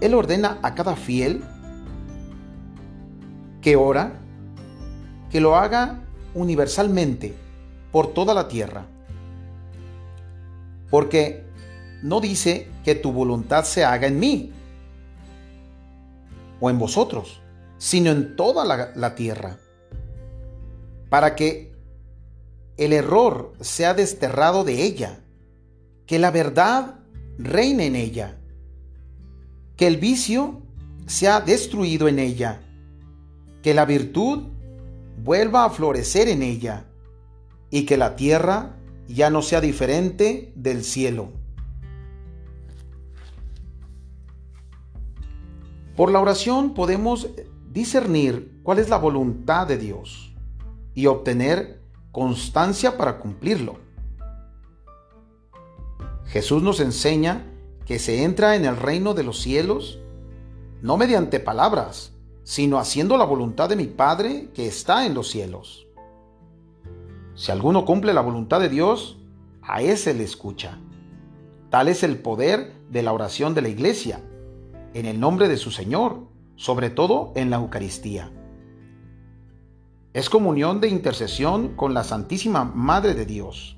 Él ordena a cada fiel que ora, que lo haga universalmente por toda la tierra. Porque no dice que tu voluntad se haga en mí o en vosotros, sino en toda la, la tierra, para que el error sea desterrado de ella, que la verdad reine en ella, que el vicio sea destruido en ella, que la virtud vuelva a florecer en ella y que la tierra ya no sea diferente del cielo. Por la oración podemos discernir cuál es la voluntad de Dios y obtener constancia para cumplirlo. Jesús nos enseña que se entra en el reino de los cielos no mediante palabras, sino haciendo la voluntad de mi Padre que está en los cielos. Si alguno cumple la voluntad de Dios, a ese le escucha. Tal es el poder de la oración de la iglesia, en el nombre de su Señor, sobre todo en la Eucaristía. Es comunión de intercesión con la Santísima Madre de Dios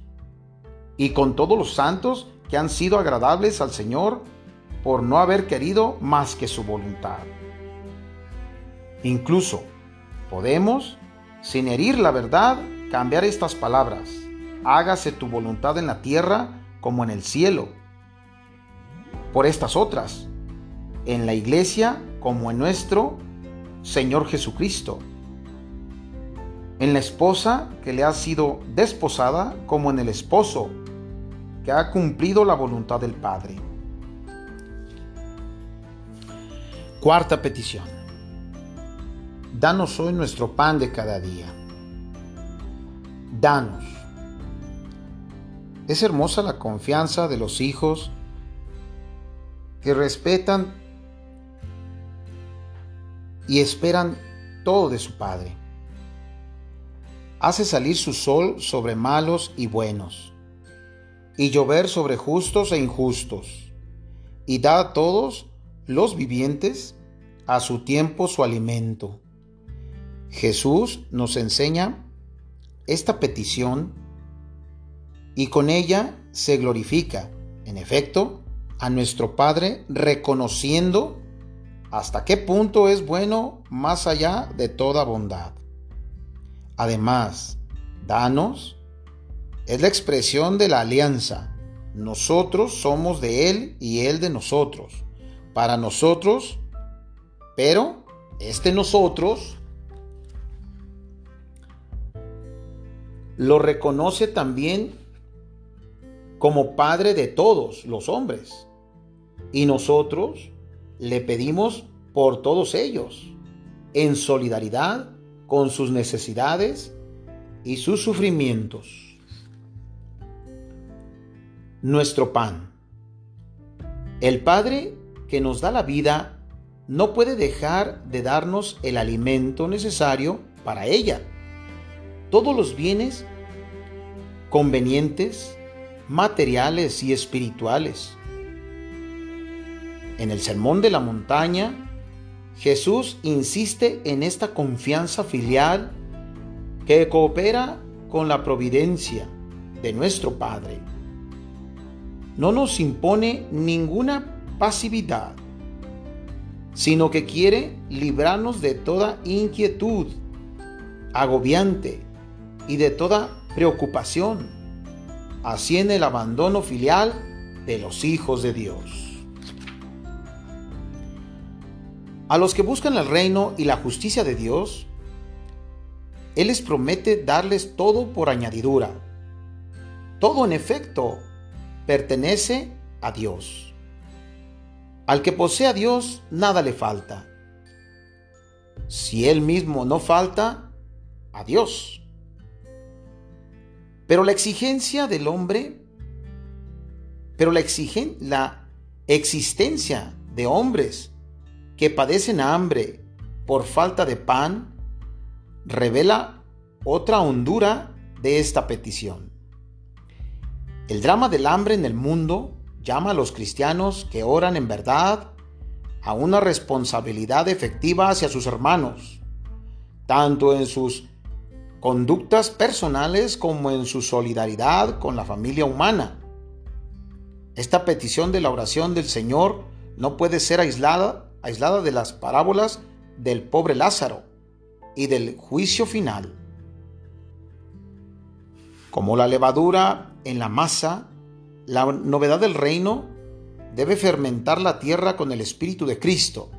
y con todos los santos que han sido agradables al Señor por no haber querido más que su voluntad. Incluso podemos, sin herir la verdad, cambiar estas palabras. Hágase tu voluntad en la tierra como en el cielo. Por estas otras, en la iglesia como en nuestro Señor Jesucristo en la esposa que le ha sido desposada como en el esposo que ha cumplido la voluntad del Padre. Cuarta petición. Danos hoy nuestro pan de cada día. Danos. Es hermosa la confianza de los hijos que respetan y esperan todo de su Padre hace salir su sol sobre malos y buenos, y llover sobre justos e injustos, y da a todos los vivientes a su tiempo su alimento. Jesús nos enseña esta petición y con ella se glorifica, en efecto, a nuestro Padre reconociendo hasta qué punto es bueno más allá de toda bondad. Además, danos es la expresión de la alianza. Nosotros somos de Él y Él de nosotros. Para nosotros, pero este nosotros lo reconoce también como Padre de todos los hombres. Y nosotros le pedimos por todos ellos, en solidaridad con sus necesidades y sus sufrimientos. Nuestro pan. El Padre que nos da la vida no puede dejar de darnos el alimento necesario para ella. Todos los bienes convenientes, materiales y espirituales. En el Sermón de la Montaña, Jesús insiste en esta confianza filial que coopera con la providencia de nuestro Padre. No nos impone ninguna pasividad, sino que quiere librarnos de toda inquietud agobiante y de toda preocupación, así en el abandono filial de los hijos de Dios. A los que buscan el reino y la justicia de Dios, Él les promete darles todo por añadidura. Todo en efecto pertenece a Dios. Al que posee a Dios, nada le falta. Si Él mismo no falta, a Dios. Pero la exigencia del hombre, pero la, exigen, la existencia de hombres que padecen hambre por falta de pan, revela otra hondura de esta petición. El drama del hambre en el mundo llama a los cristianos que oran en verdad a una responsabilidad efectiva hacia sus hermanos, tanto en sus conductas personales como en su solidaridad con la familia humana. Esta petición de la oración del Señor no puede ser aislada, aislada de las parábolas del pobre Lázaro y del juicio final. Como la levadura en la masa, la novedad del reino debe fermentar la tierra con el Espíritu de Cristo.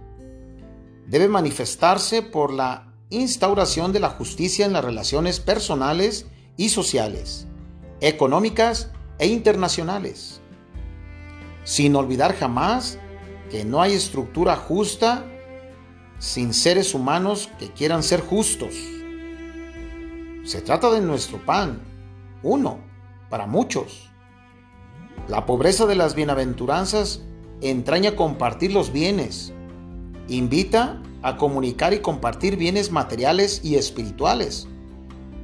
Debe manifestarse por la instauración de la justicia en las relaciones personales y sociales, económicas e internacionales, sin olvidar jamás que no hay estructura justa sin seres humanos que quieran ser justos. Se trata de nuestro pan, uno, para muchos. La pobreza de las bienaventuranzas entraña compartir los bienes, invita a comunicar y compartir bienes materiales y espirituales,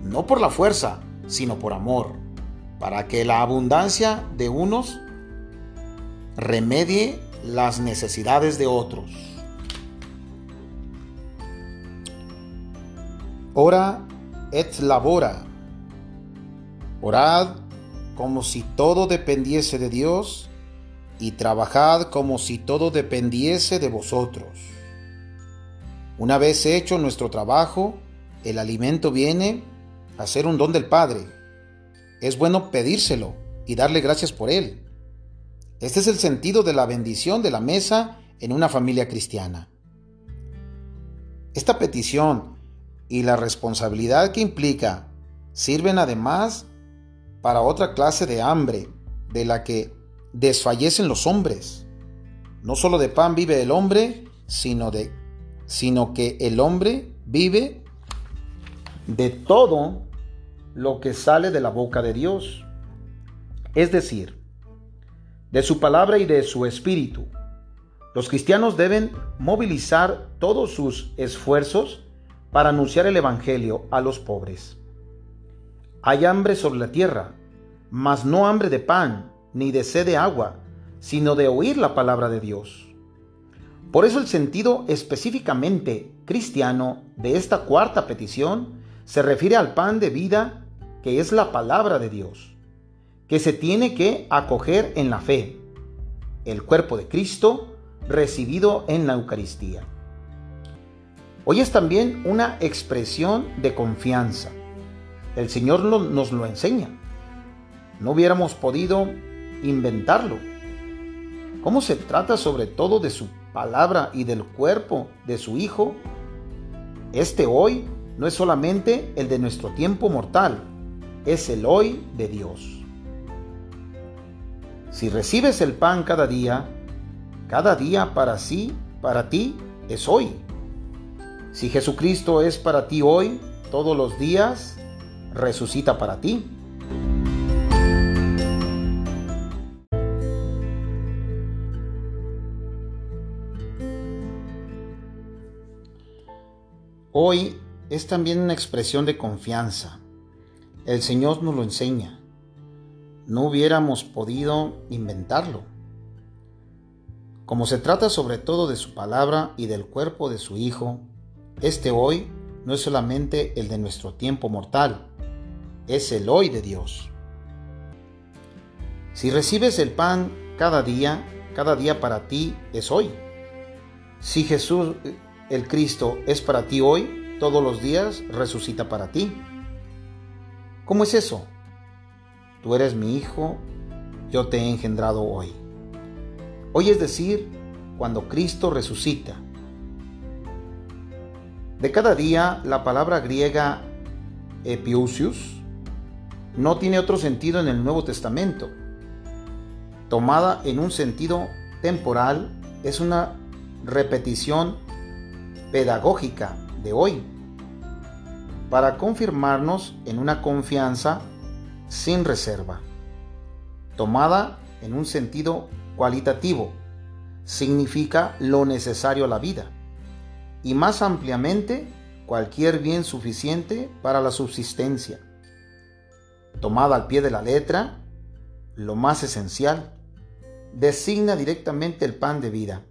no por la fuerza, sino por amor, para que la abundancia de unos remedie las necesidades de otros. Ora et labora. Orad como si todo dependiese de Dios y trabajad como si todo dependiese de vosotros. Una vez hecho nuestro trabajo, el alimento viene a ser un don del Padre. Es bueno pedírselo y darle gracias por él. Este es el sentido de la bendición de la mesa en una familia cristiana. Esta petición y la responsabilidad que implica sirven además para otra clase de hambre de la que desfallecen los hombres. No solo de pan vive el hombre, sino de sino que el hombre vive de todo lo que sale de la boca de Dios, es decir, de su palabra y de su espíritu. Los cristianos deben movilizar todos sus esfuerzos para anunciar el Evangelio a los pobres. Hay hambre sobre la tierra, mas no hambre de pan, ni de sed de agua, sino de oír la palabra de Dios. Por eso el sentido específicamente cristiano de esta cuarta petición se refiere al pan de vida que es la palabra de Dios, que se tiene que acoger en la fe, el cuerpo de Cristo recibido en la Eucaristía. Hoy es también una expresión de confianza. El Señor nos lo enseña. No hubiéramos podido inventarlo. ¿Cómo se trata sobre todo de su palabra y del cuerpo de su Hijo? Este hoy no es solamente el de nuestro tiempo mortal, es el hoy de Dios. Si recibes el pan cada día, cada día para sí, para ti, es hoy. Si Jesucristo es para ti hoy, todos los días, resucita para ti. Hoy es también una expresión de confianza. El Señor nos lo enseña. No hubiéramos podido inventarlo. Como se trata sobre todo de su palabra y del cuerpo de su Hijo, este hoy no es solamente el de nuestro tiempo mortal, es el hoy de Dios. Si recibes el pan cada día, cada día para ti es hoy. Si Jesús, el Cristo, es para ti hoy, todos los días resucita para ti. ¿Cómo es eso? Tú eres mi hijo, yo te he engendrado hoy. Hoy es decir, cuando Cristo resucita, de cada día, la palabra griega epiusius no tiene otro sentido en el Nuevo Testamento. Tomada en un sentido temporal, es una repetición pedagógica de hoy para confirmarnos en una confianza sin reserva. Tomada en un sentido cualitativo, significa lo necesario a la vida y más ampliamente cualquier bien suficiente para la subsistencia. Tomada al pie de la letra, lo más esencial, designa directamente el pan de vida,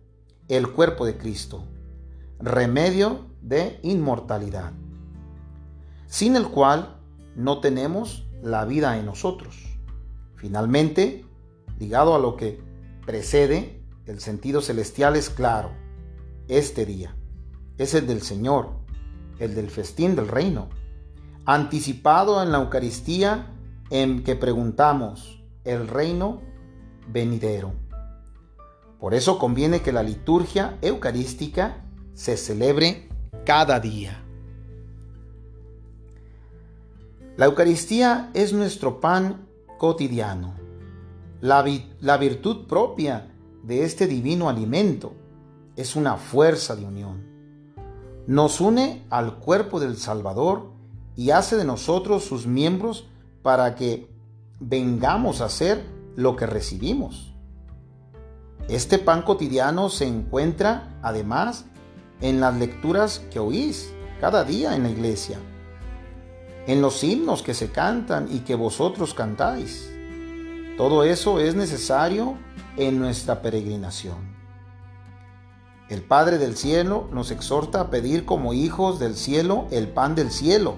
el cuerpo de Cristo, remedio de inmortalidad, sin el cual no tenemos la vida en nosotros. Finalmente, ligado a lo que precede, el sentido celestial es claro, este día es el del Señor, el del festín del reino, anticipado en la Eucaristía en que preguntamos el reino venidero. Por eso conviene que la liturgia eucarística se celebre cada día. La Eucaristía es nuestro pan cotidiano, la, virtud propia de este divino alimento, es una fuerza de unión. Nos une al cuerpo del Salvador y hace de nosotros sus miembros para que vengamos a hacer lo que recibimos. Este pan cotidiano se encuentra además en las lecturas que oís cada día en la iglesia, en los himnos que se cantan y que vosotros cantáis. Todo eso es necesario en nuestra peregrinación. El Padre del cielo nos exhorta a pedir como hijos del cielo el pan del cielo.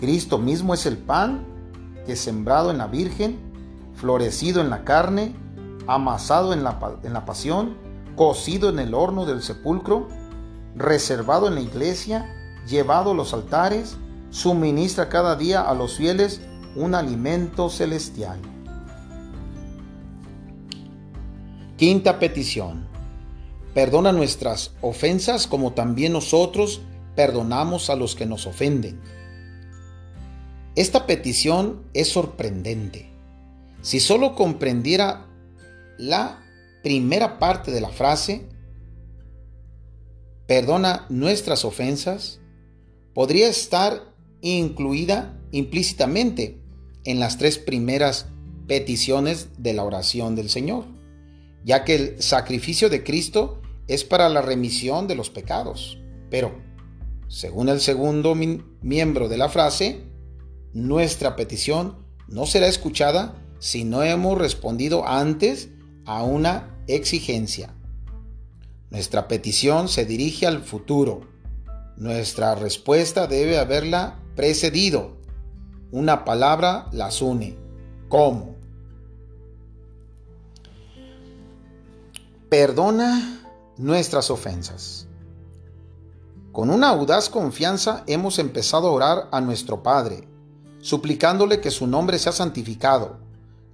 Cristo mismo es el pan que sembrado en la Virgen, florecido en la carne, amasado en la, en la pasión, cocido en el horno del sepulcro, reservado en la iglesia, llevado los altares, suministra cada día a los fieles un alimento celestial. Quinta petición. Perdona nuestras ofensas como también nosotros perdonamos a los que nos ofenden. Esta petición es sorprendente. Si solo comprendiera la primera parte de la frase, perdona nuestras ofensas, podría estar incluida implícitamente en las tres primeras peticiones de la oración del Señor, ya que el sacrificio de Cristo es para la remisión de los pecados. Pero, según el segundo miembro de la frase, nuestra petición no será escuchada si no hemos respondido antes a una exigencia. Nuestra petición se dirige al futuro. Nuestra respuesta debe haberla precedido. Una palabra las une. ¿Cómo? Perdona nuestras ofensas. Con una audaz confianza hemos empezado a orar a nuestro Padre, suplicándole que su nombre sea santificado.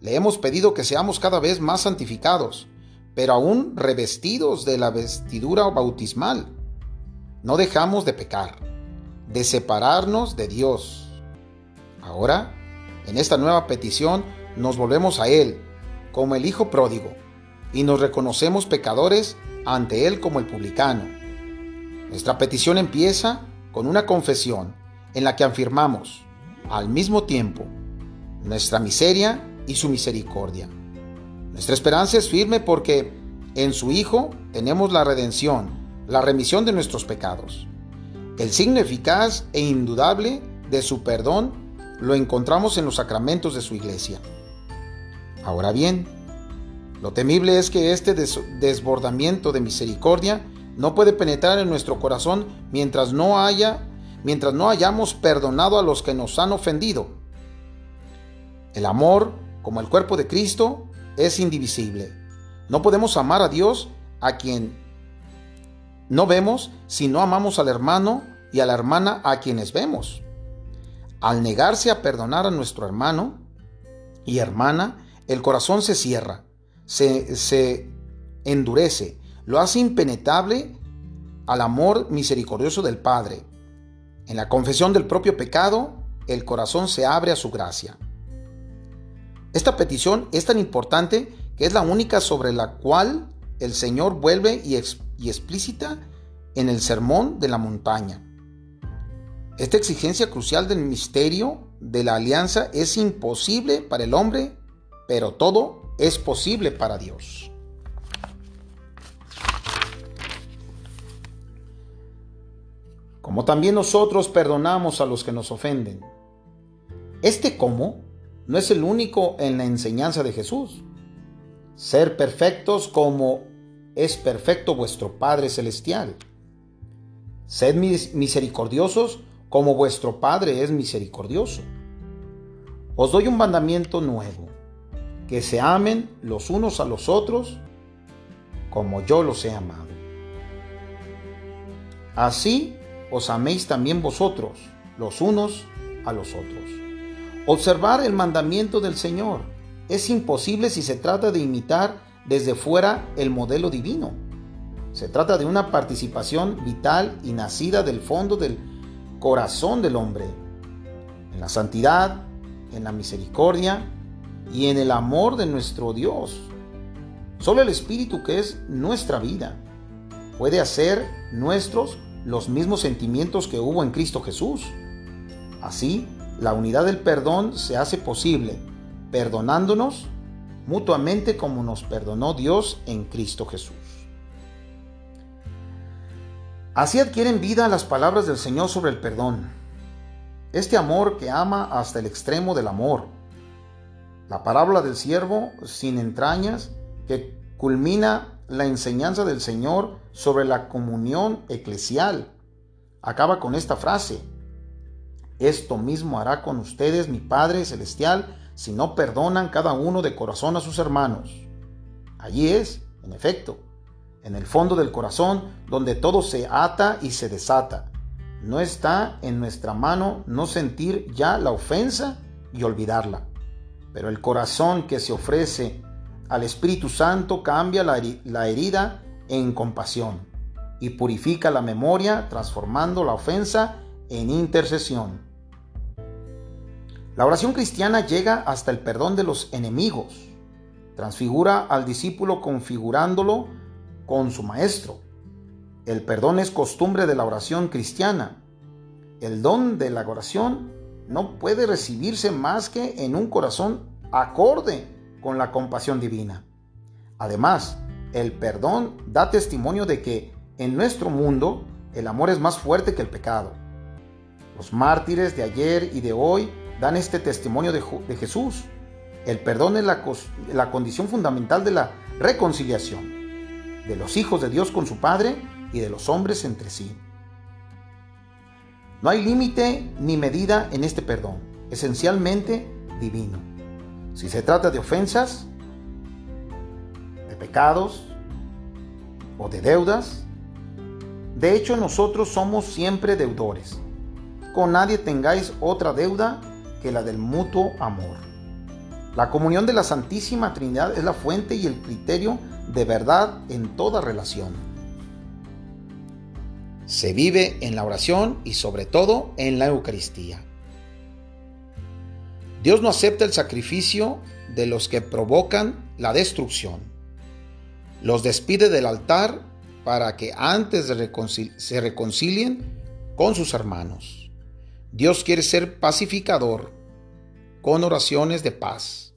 Le hemos pedido que seamos cada vez más santificados, pero aún revestidos de la vestidura bautismal. No dejamos de pecar, de separarnos de Dios. Ahora, en esta nueva petición, nos volvemos a Él, como el Hijo pródigo, y nos reconocemos pecadores ante Él como el publicano. Nuestra petición empieza con una confesión en la que afirmamos, al mismo tiempo, nuestra miseria y su misericordia. Nuestra esperanza es firme porque en su Hijo tenemos la redención, la remisión de nuestros pecados. El signo eficaz e indudable de su perdón lo encontramos en los sacramentos de su iglesia. Ahora bien, lo temible es que este desbordamiento de misericordia no puede penetrar en nuestro corazón mientras no haya mientras no hayamos perdonado a los que nos han ofendido. El amor, como el cuerpo de Cristo, es indivisible. No podemos amar a Dios a quien no vemos si no amamos al hermano y a la hermana a quienes vemos. Al negarse a perdonar a nuestro hermano y hermana, el corazón se cierra, se, se endurece, lo hace impenetrable al amor misericordioso del Padre. En la confesión del propio pecado, el corazón se abre a su gracia. Esta petición es tan importante que es la única sobre la cual el Señor vuelve y, y explícita en el sermón de la montaña. Esta exigencia crucial del misterio de la alianza es imposible para el hombre, pero todo es posible para Dios. como también nosotros perdonamos a los que nos ofenden. Este cómo no es el único en la enseñanza de Jesús. Ser perfectos como es perfecto vuestro Padre Celestial. Sed misericordiosos como vuestro Padre es misericordioso. Os doy un mandamiento nuevo, que se amen los unos a los otros como yo los he amado. Así os améis también vosotros, los unos a los otros. Observar el mandamiento del Señor es imposible si se trata de imitar desde fuera el modelo divino. Se trata de una participación vital y nacida del fondo del corazón del hombre, en la santidad, en la misericordia y en el amor de nuestro Dios. Solo el Espíritu que es nuestra vida puede hacer nuestros los mismos sentimientos que hubo en Cristo Jesús. Así, la unidad del perdón se hace posible, perdonándonos mutuamente como nos perdonó Dios en Cristo Jesús. Así adquieren vida las palabras del Señor sobre el perdón. Este amor que ama hasta el extremo del amor. La parábola del siervo sin entrañas que culmina la enseñanza del Señor sobre la comunión eclesial. Acaba con esta frase. Esto mismo hará con ustedes mi Padre Celestial si no perdonan cada uno de corazón a sus hermanos. Allí es, en efecto, en el fondo del corazón donde todo se ata y se desata. No está en nuestra mano no sentir ya la ofensa y olvidarla. Pero el corazón que se ofrece al Espíritu Santo cambia la herida en compasión y purifica la memoria transformando la ofensa en intercesión. La oración cristiana llega hasta el perdón de los enemigos. Transfigura al discípulo configurándolo con su maestro. El perdón es costumbre de la oración cristiana. El don de la oración no puede recibirse más que en un corazón acorde con la compasión divina. Además, el perdón da testimonio de que en nuestro mundo el amor es más fuerte que el pecado. Los mártires de ayer y de hoy dan este testimonio de, Jesús. El perdón es la, la condición fundamental de la reconciliación. de los hijos de Dios con su Padre y de los hombres entre sí. No hay límite ni medida en este perdón, esencialmente divino. Si se trata de ofensas, de pecados o de deudas, de hecho nosotros somos siempre deudores. Con nadie tengáis otra deuda que la del mutuo amor. La comunión de la Santísima Trinidad es la fuente y el criterio de verdad en toda relación. Se vive en la oración y sobre todo en la Eucaristía. Dios no acepta el sacrificio de los que provocan la destrucción. Los despide del altar para que antes se reconcilien con sus hermanos. Dios quiere ser pacificador con oraciones de paz.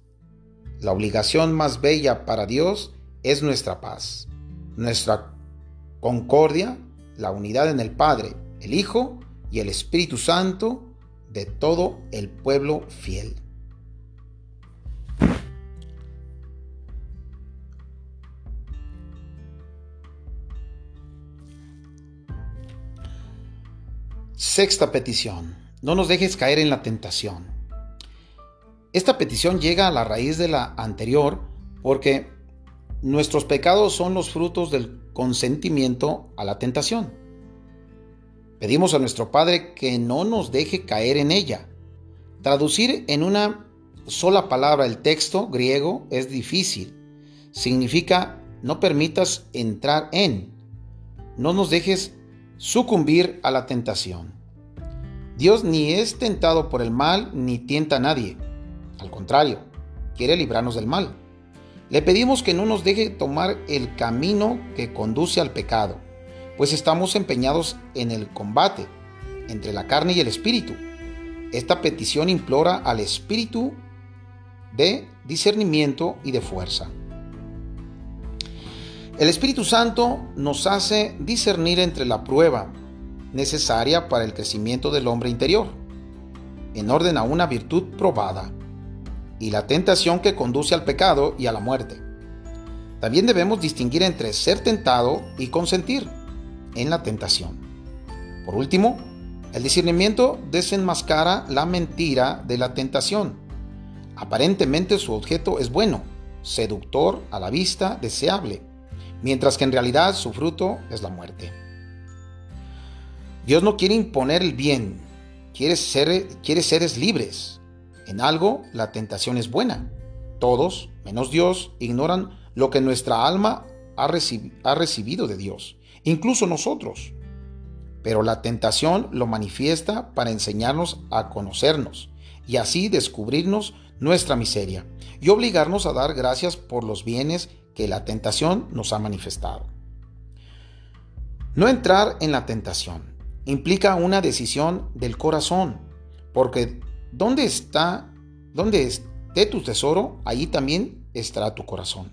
La obligación más bella para Dios es nuestra paz, nuestra concordia, la unidad en el Padre, el Hijo y el Espíritu Santo de todo el pueblo fiel. Sexta petición. No nos dejes caer en la tentación. Esta petición llega a la raíz de la anterior porque nuestros pecados son los frutos del consentimiento a la tentación. Pedimos a nuestro Padre que no nos deje caer en ella. Traducir en una sola palabra el texto griego es difícil. Significa no permitas entrar en. No nos dejes sucumbir a la tentación. Dios ni es tentado por el mal ni tienta a nadie. Al contrario, quiere librarnos del mal. Le pedimos que no nos deje tomar el camino que conduce al pecado, pues estamos empeñados en el combate entre la carne y el espíritu. Esta petición implora al espíritu de discernimiento y de fuerza. El Espíritu Santo nos hace discernir entre la prueba necesaria para el crecimiento del hombre interior, en orden a una virtud probada y la tentación que conduce al pecado y a la muerte. También debemos distinguir entre ser tentado y consentir en la tentación. Por último, el discernimiento desenmascara la mentira de la tentación. Aparentemente su objeto es bueno, seductor a la vista, deseable, mientras que en realidad su fruto es la muerte. Dios no quiere imponer el bien, quiere, ser, quiere seres libres, en algo la tentación es buena. Todos, menos Dios, ignoran lo que nuestra alma ha recibido de Dios, incluso nosotros. Pero la tentación lo manifiesta para enseñarnos a conocernos y así descubrirnos nuestra miseria y obligarnos a dar gracias por los bienes que la tentación nos ha manifestado. No entrar en la tentación implica una decisión del corazón, porque ¿Dónde está, dónde esté tu tesoro, allí también estará tu corazón.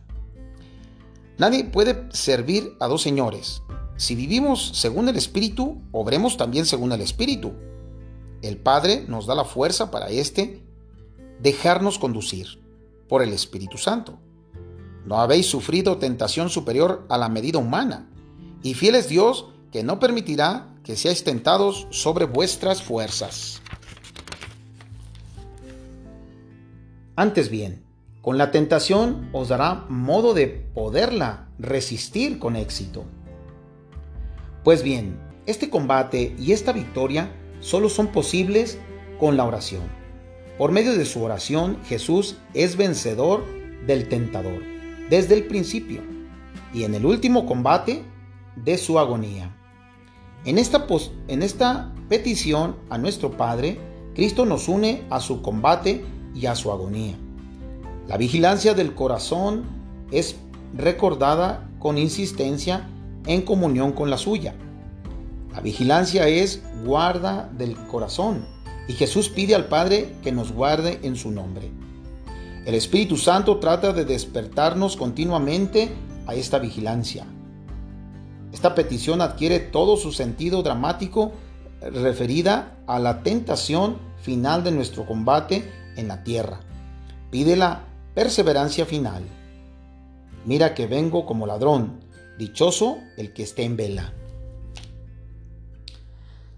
Nadie puede servir a dos señores. Si vivimos según el Espíritu, obremos también según el Espíritu. El Padre nos da la fuerza para este dejarnos conducir por el Espíritu Santo. No habéis sufrido tentación superior a la medida humana, y fiel es Dios que no permitirá que seáis tentados sobre vuestras fuerzas. Antes bien, con la tentación os dará modo de poderla resistir con éxito. Pues bien, este combate y esta victoria solo son posibles con la oración. Por medio de su oración, Jesús es vencedor del tentador desde el principio y en el último combate de su agonía. En esta, petición a nuestro Padre, Cristo nos une a su combate y a su agonía. La vigilancia del corazón es recordada con insistencia en comunión con la suya. La vigilancia es guarda del corazón y Jesús pide al Padre que nos guarde en su nombre. El Espíritu Santo trata de despertarnos continuamente a esta vigilancia. Esta petición adquiere todo su sentido dramático referida a la tentación final de nuestro combate en la tierra. Pide la perseverancia final. Mira que vengo como ladrón, Dichoso el que esté en vela.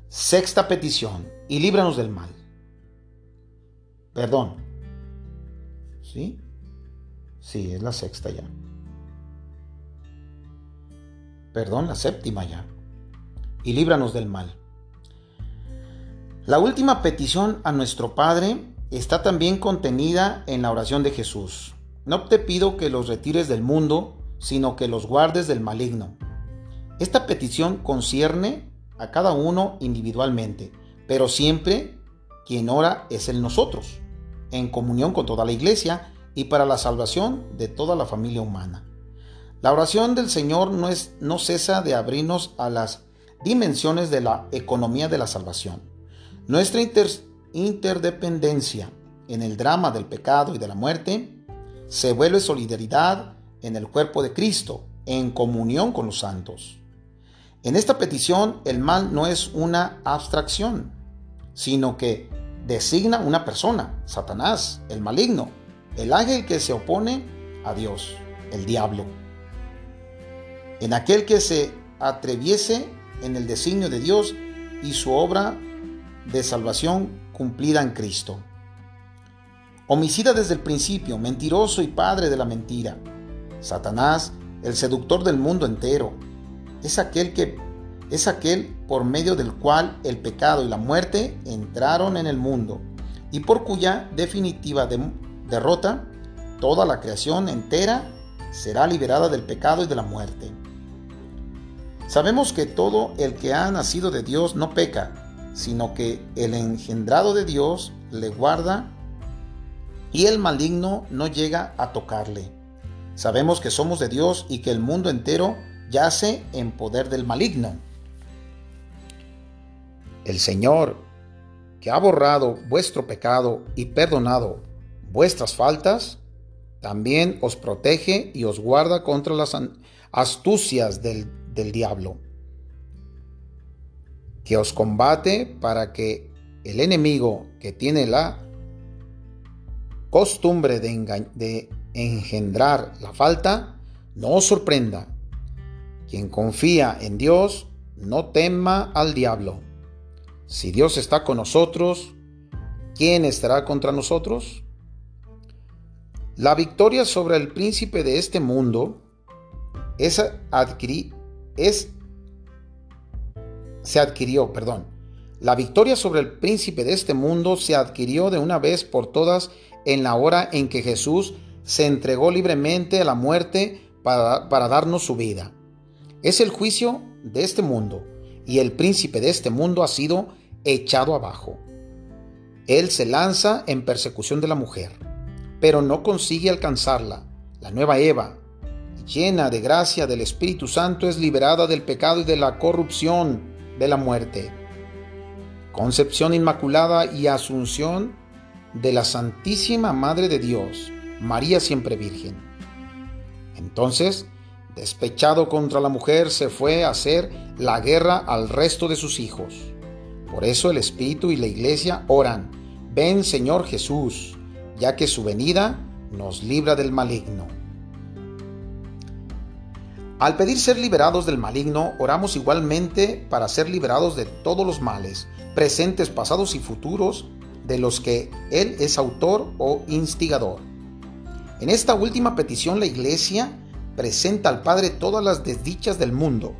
Sexta petición, y líbranos del mal. Perdón. ¿Sí? Sí, es la sexta ya. Perdón, la séptima ya. Y líbranos del mal. La última petición a nuestro Padre está también contenida en la oración de Jesús. No te pido que los retires del mundo, sino que los guardes del maligno. Esta petición concierne a cada uno individualmente, pero siempre quien ora es el nosotros, en comunión con toda la iglesia y para la salvación de toda la familia humana. La oración del Señor no, es, no cesa de abrirnos a las dimensiones de la economía de la salvación. Nuestra interdependencia en el drama del pecado y de la muerte se vuelve solidaridad en el cuerpo de Cristo, en comunión con los santos. En esta petición el mal no es una abstracción, sino que designa una persona, Satanás, el maligno, el ángel que se opone a Dios, el diablo. En aquel que se atreviese en el designio de Dios y su obra de salvación cumplida en Cristo. Homicida desde el principio, mentiroso y padre de la mentira. Satanás, el seductor del mundo entero, es aquel que es aquel por medio del cual el pecado y la muerte entraron en el mundo y por cuya definitiva derrota toda la creación entera será liberada del pecado y de la muerte. Sabemos que todo el que ha nacido de Dios no peca, sino que el engendrado de Dios le guarda y el maligno no llega a tocarle. Sabemos que somos de Dios y que el mundo entero yace en poder del maligno. El Señor, que ha borrado vuestro pecado y perdonado vuestras faltas, también os protege y os guarda contra las astucias del, del diablo que os combate para que el enemigo que tiene la costumbre de, engendrar la falta no os sorprenda. Quien confía en Dios no tema al diablo. Si Dios está con nosotros, ¿quién estará contra nosotros? La victoria sobre el príncipe de este mundo es, adquirir, es se adquirió, perdón. La victoria sobre el príncipe de este mundo se adquirió de una vez por todas en la hora en que Jesús se entregó libremente a la muerte para, para darnos su vida. Es el juicio de este mundo y el príncipe de este mundo ha sido echado abajo. Él se lanza en persecución de la mujer, pero no consigue alcanzarla. La nueva Eva, llena de gracia del Espíritu Santo, es liberada del pecado y de la corrupción de la muerte. Concepción Inmaculada y Asunción de la Santísima Madre de Dios, María siempre Virgen. Entonces, despechado contra la mujer, se fue a hacer la guerra al resto de sus hijos. Por eso el Espíritu y la Iglesia oran, ven Señor Jesús, ya que su venida nos libra del maligno. Al pedir ser liberados del maligno, oramos igualmente para ser liberados de todos los males, presentes, pasados y futuros, de los que Él es autor o instigador. En esta última petición la Iglesia presenta al Padre todas las desdichas del mundo,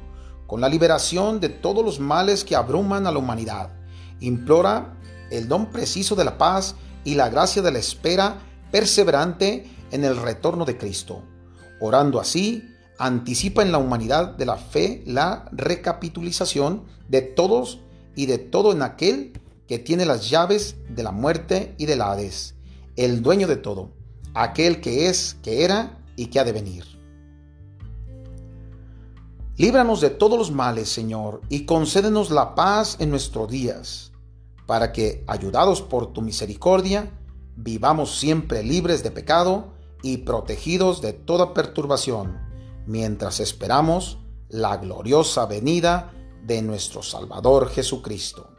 con la liberación de todos los males que abruman a la humanidad. Implora el don preciso de la paz y la gracia de la espera perseverante en el retorno de Cristo. Orando así, anticipa en la humanidad de la fe la recapitulización de todos y de todo en aquel que tiene las llaves de la muerte y del Hades, el dueño de todo, aquel que es, que era y que ha de venir. Líbranos de todos los males, Señor, y concédenos la paz en nuestros días, para que, ayudados por tu misericordia, vivamos siempre libres de pecado y protegidos de toda perturbación mientras esperamos la gloriosa venida de nuestro Salvador Jesucristo.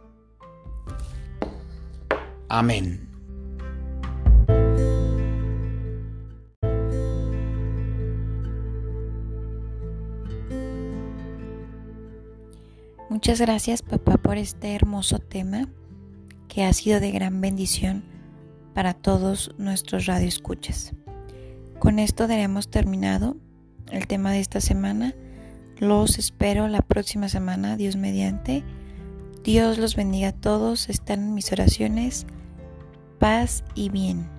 Amén. Muchas gracias papá por este hermoso tema que ha sido de gran bendición para todos nuestros radioescuchas. Con esto daremos terminado el tema de esta semana. Los espero la próxima semana, Dios mediante. Dios los bendiga a todos, están en mis oraciones. Paz y bien.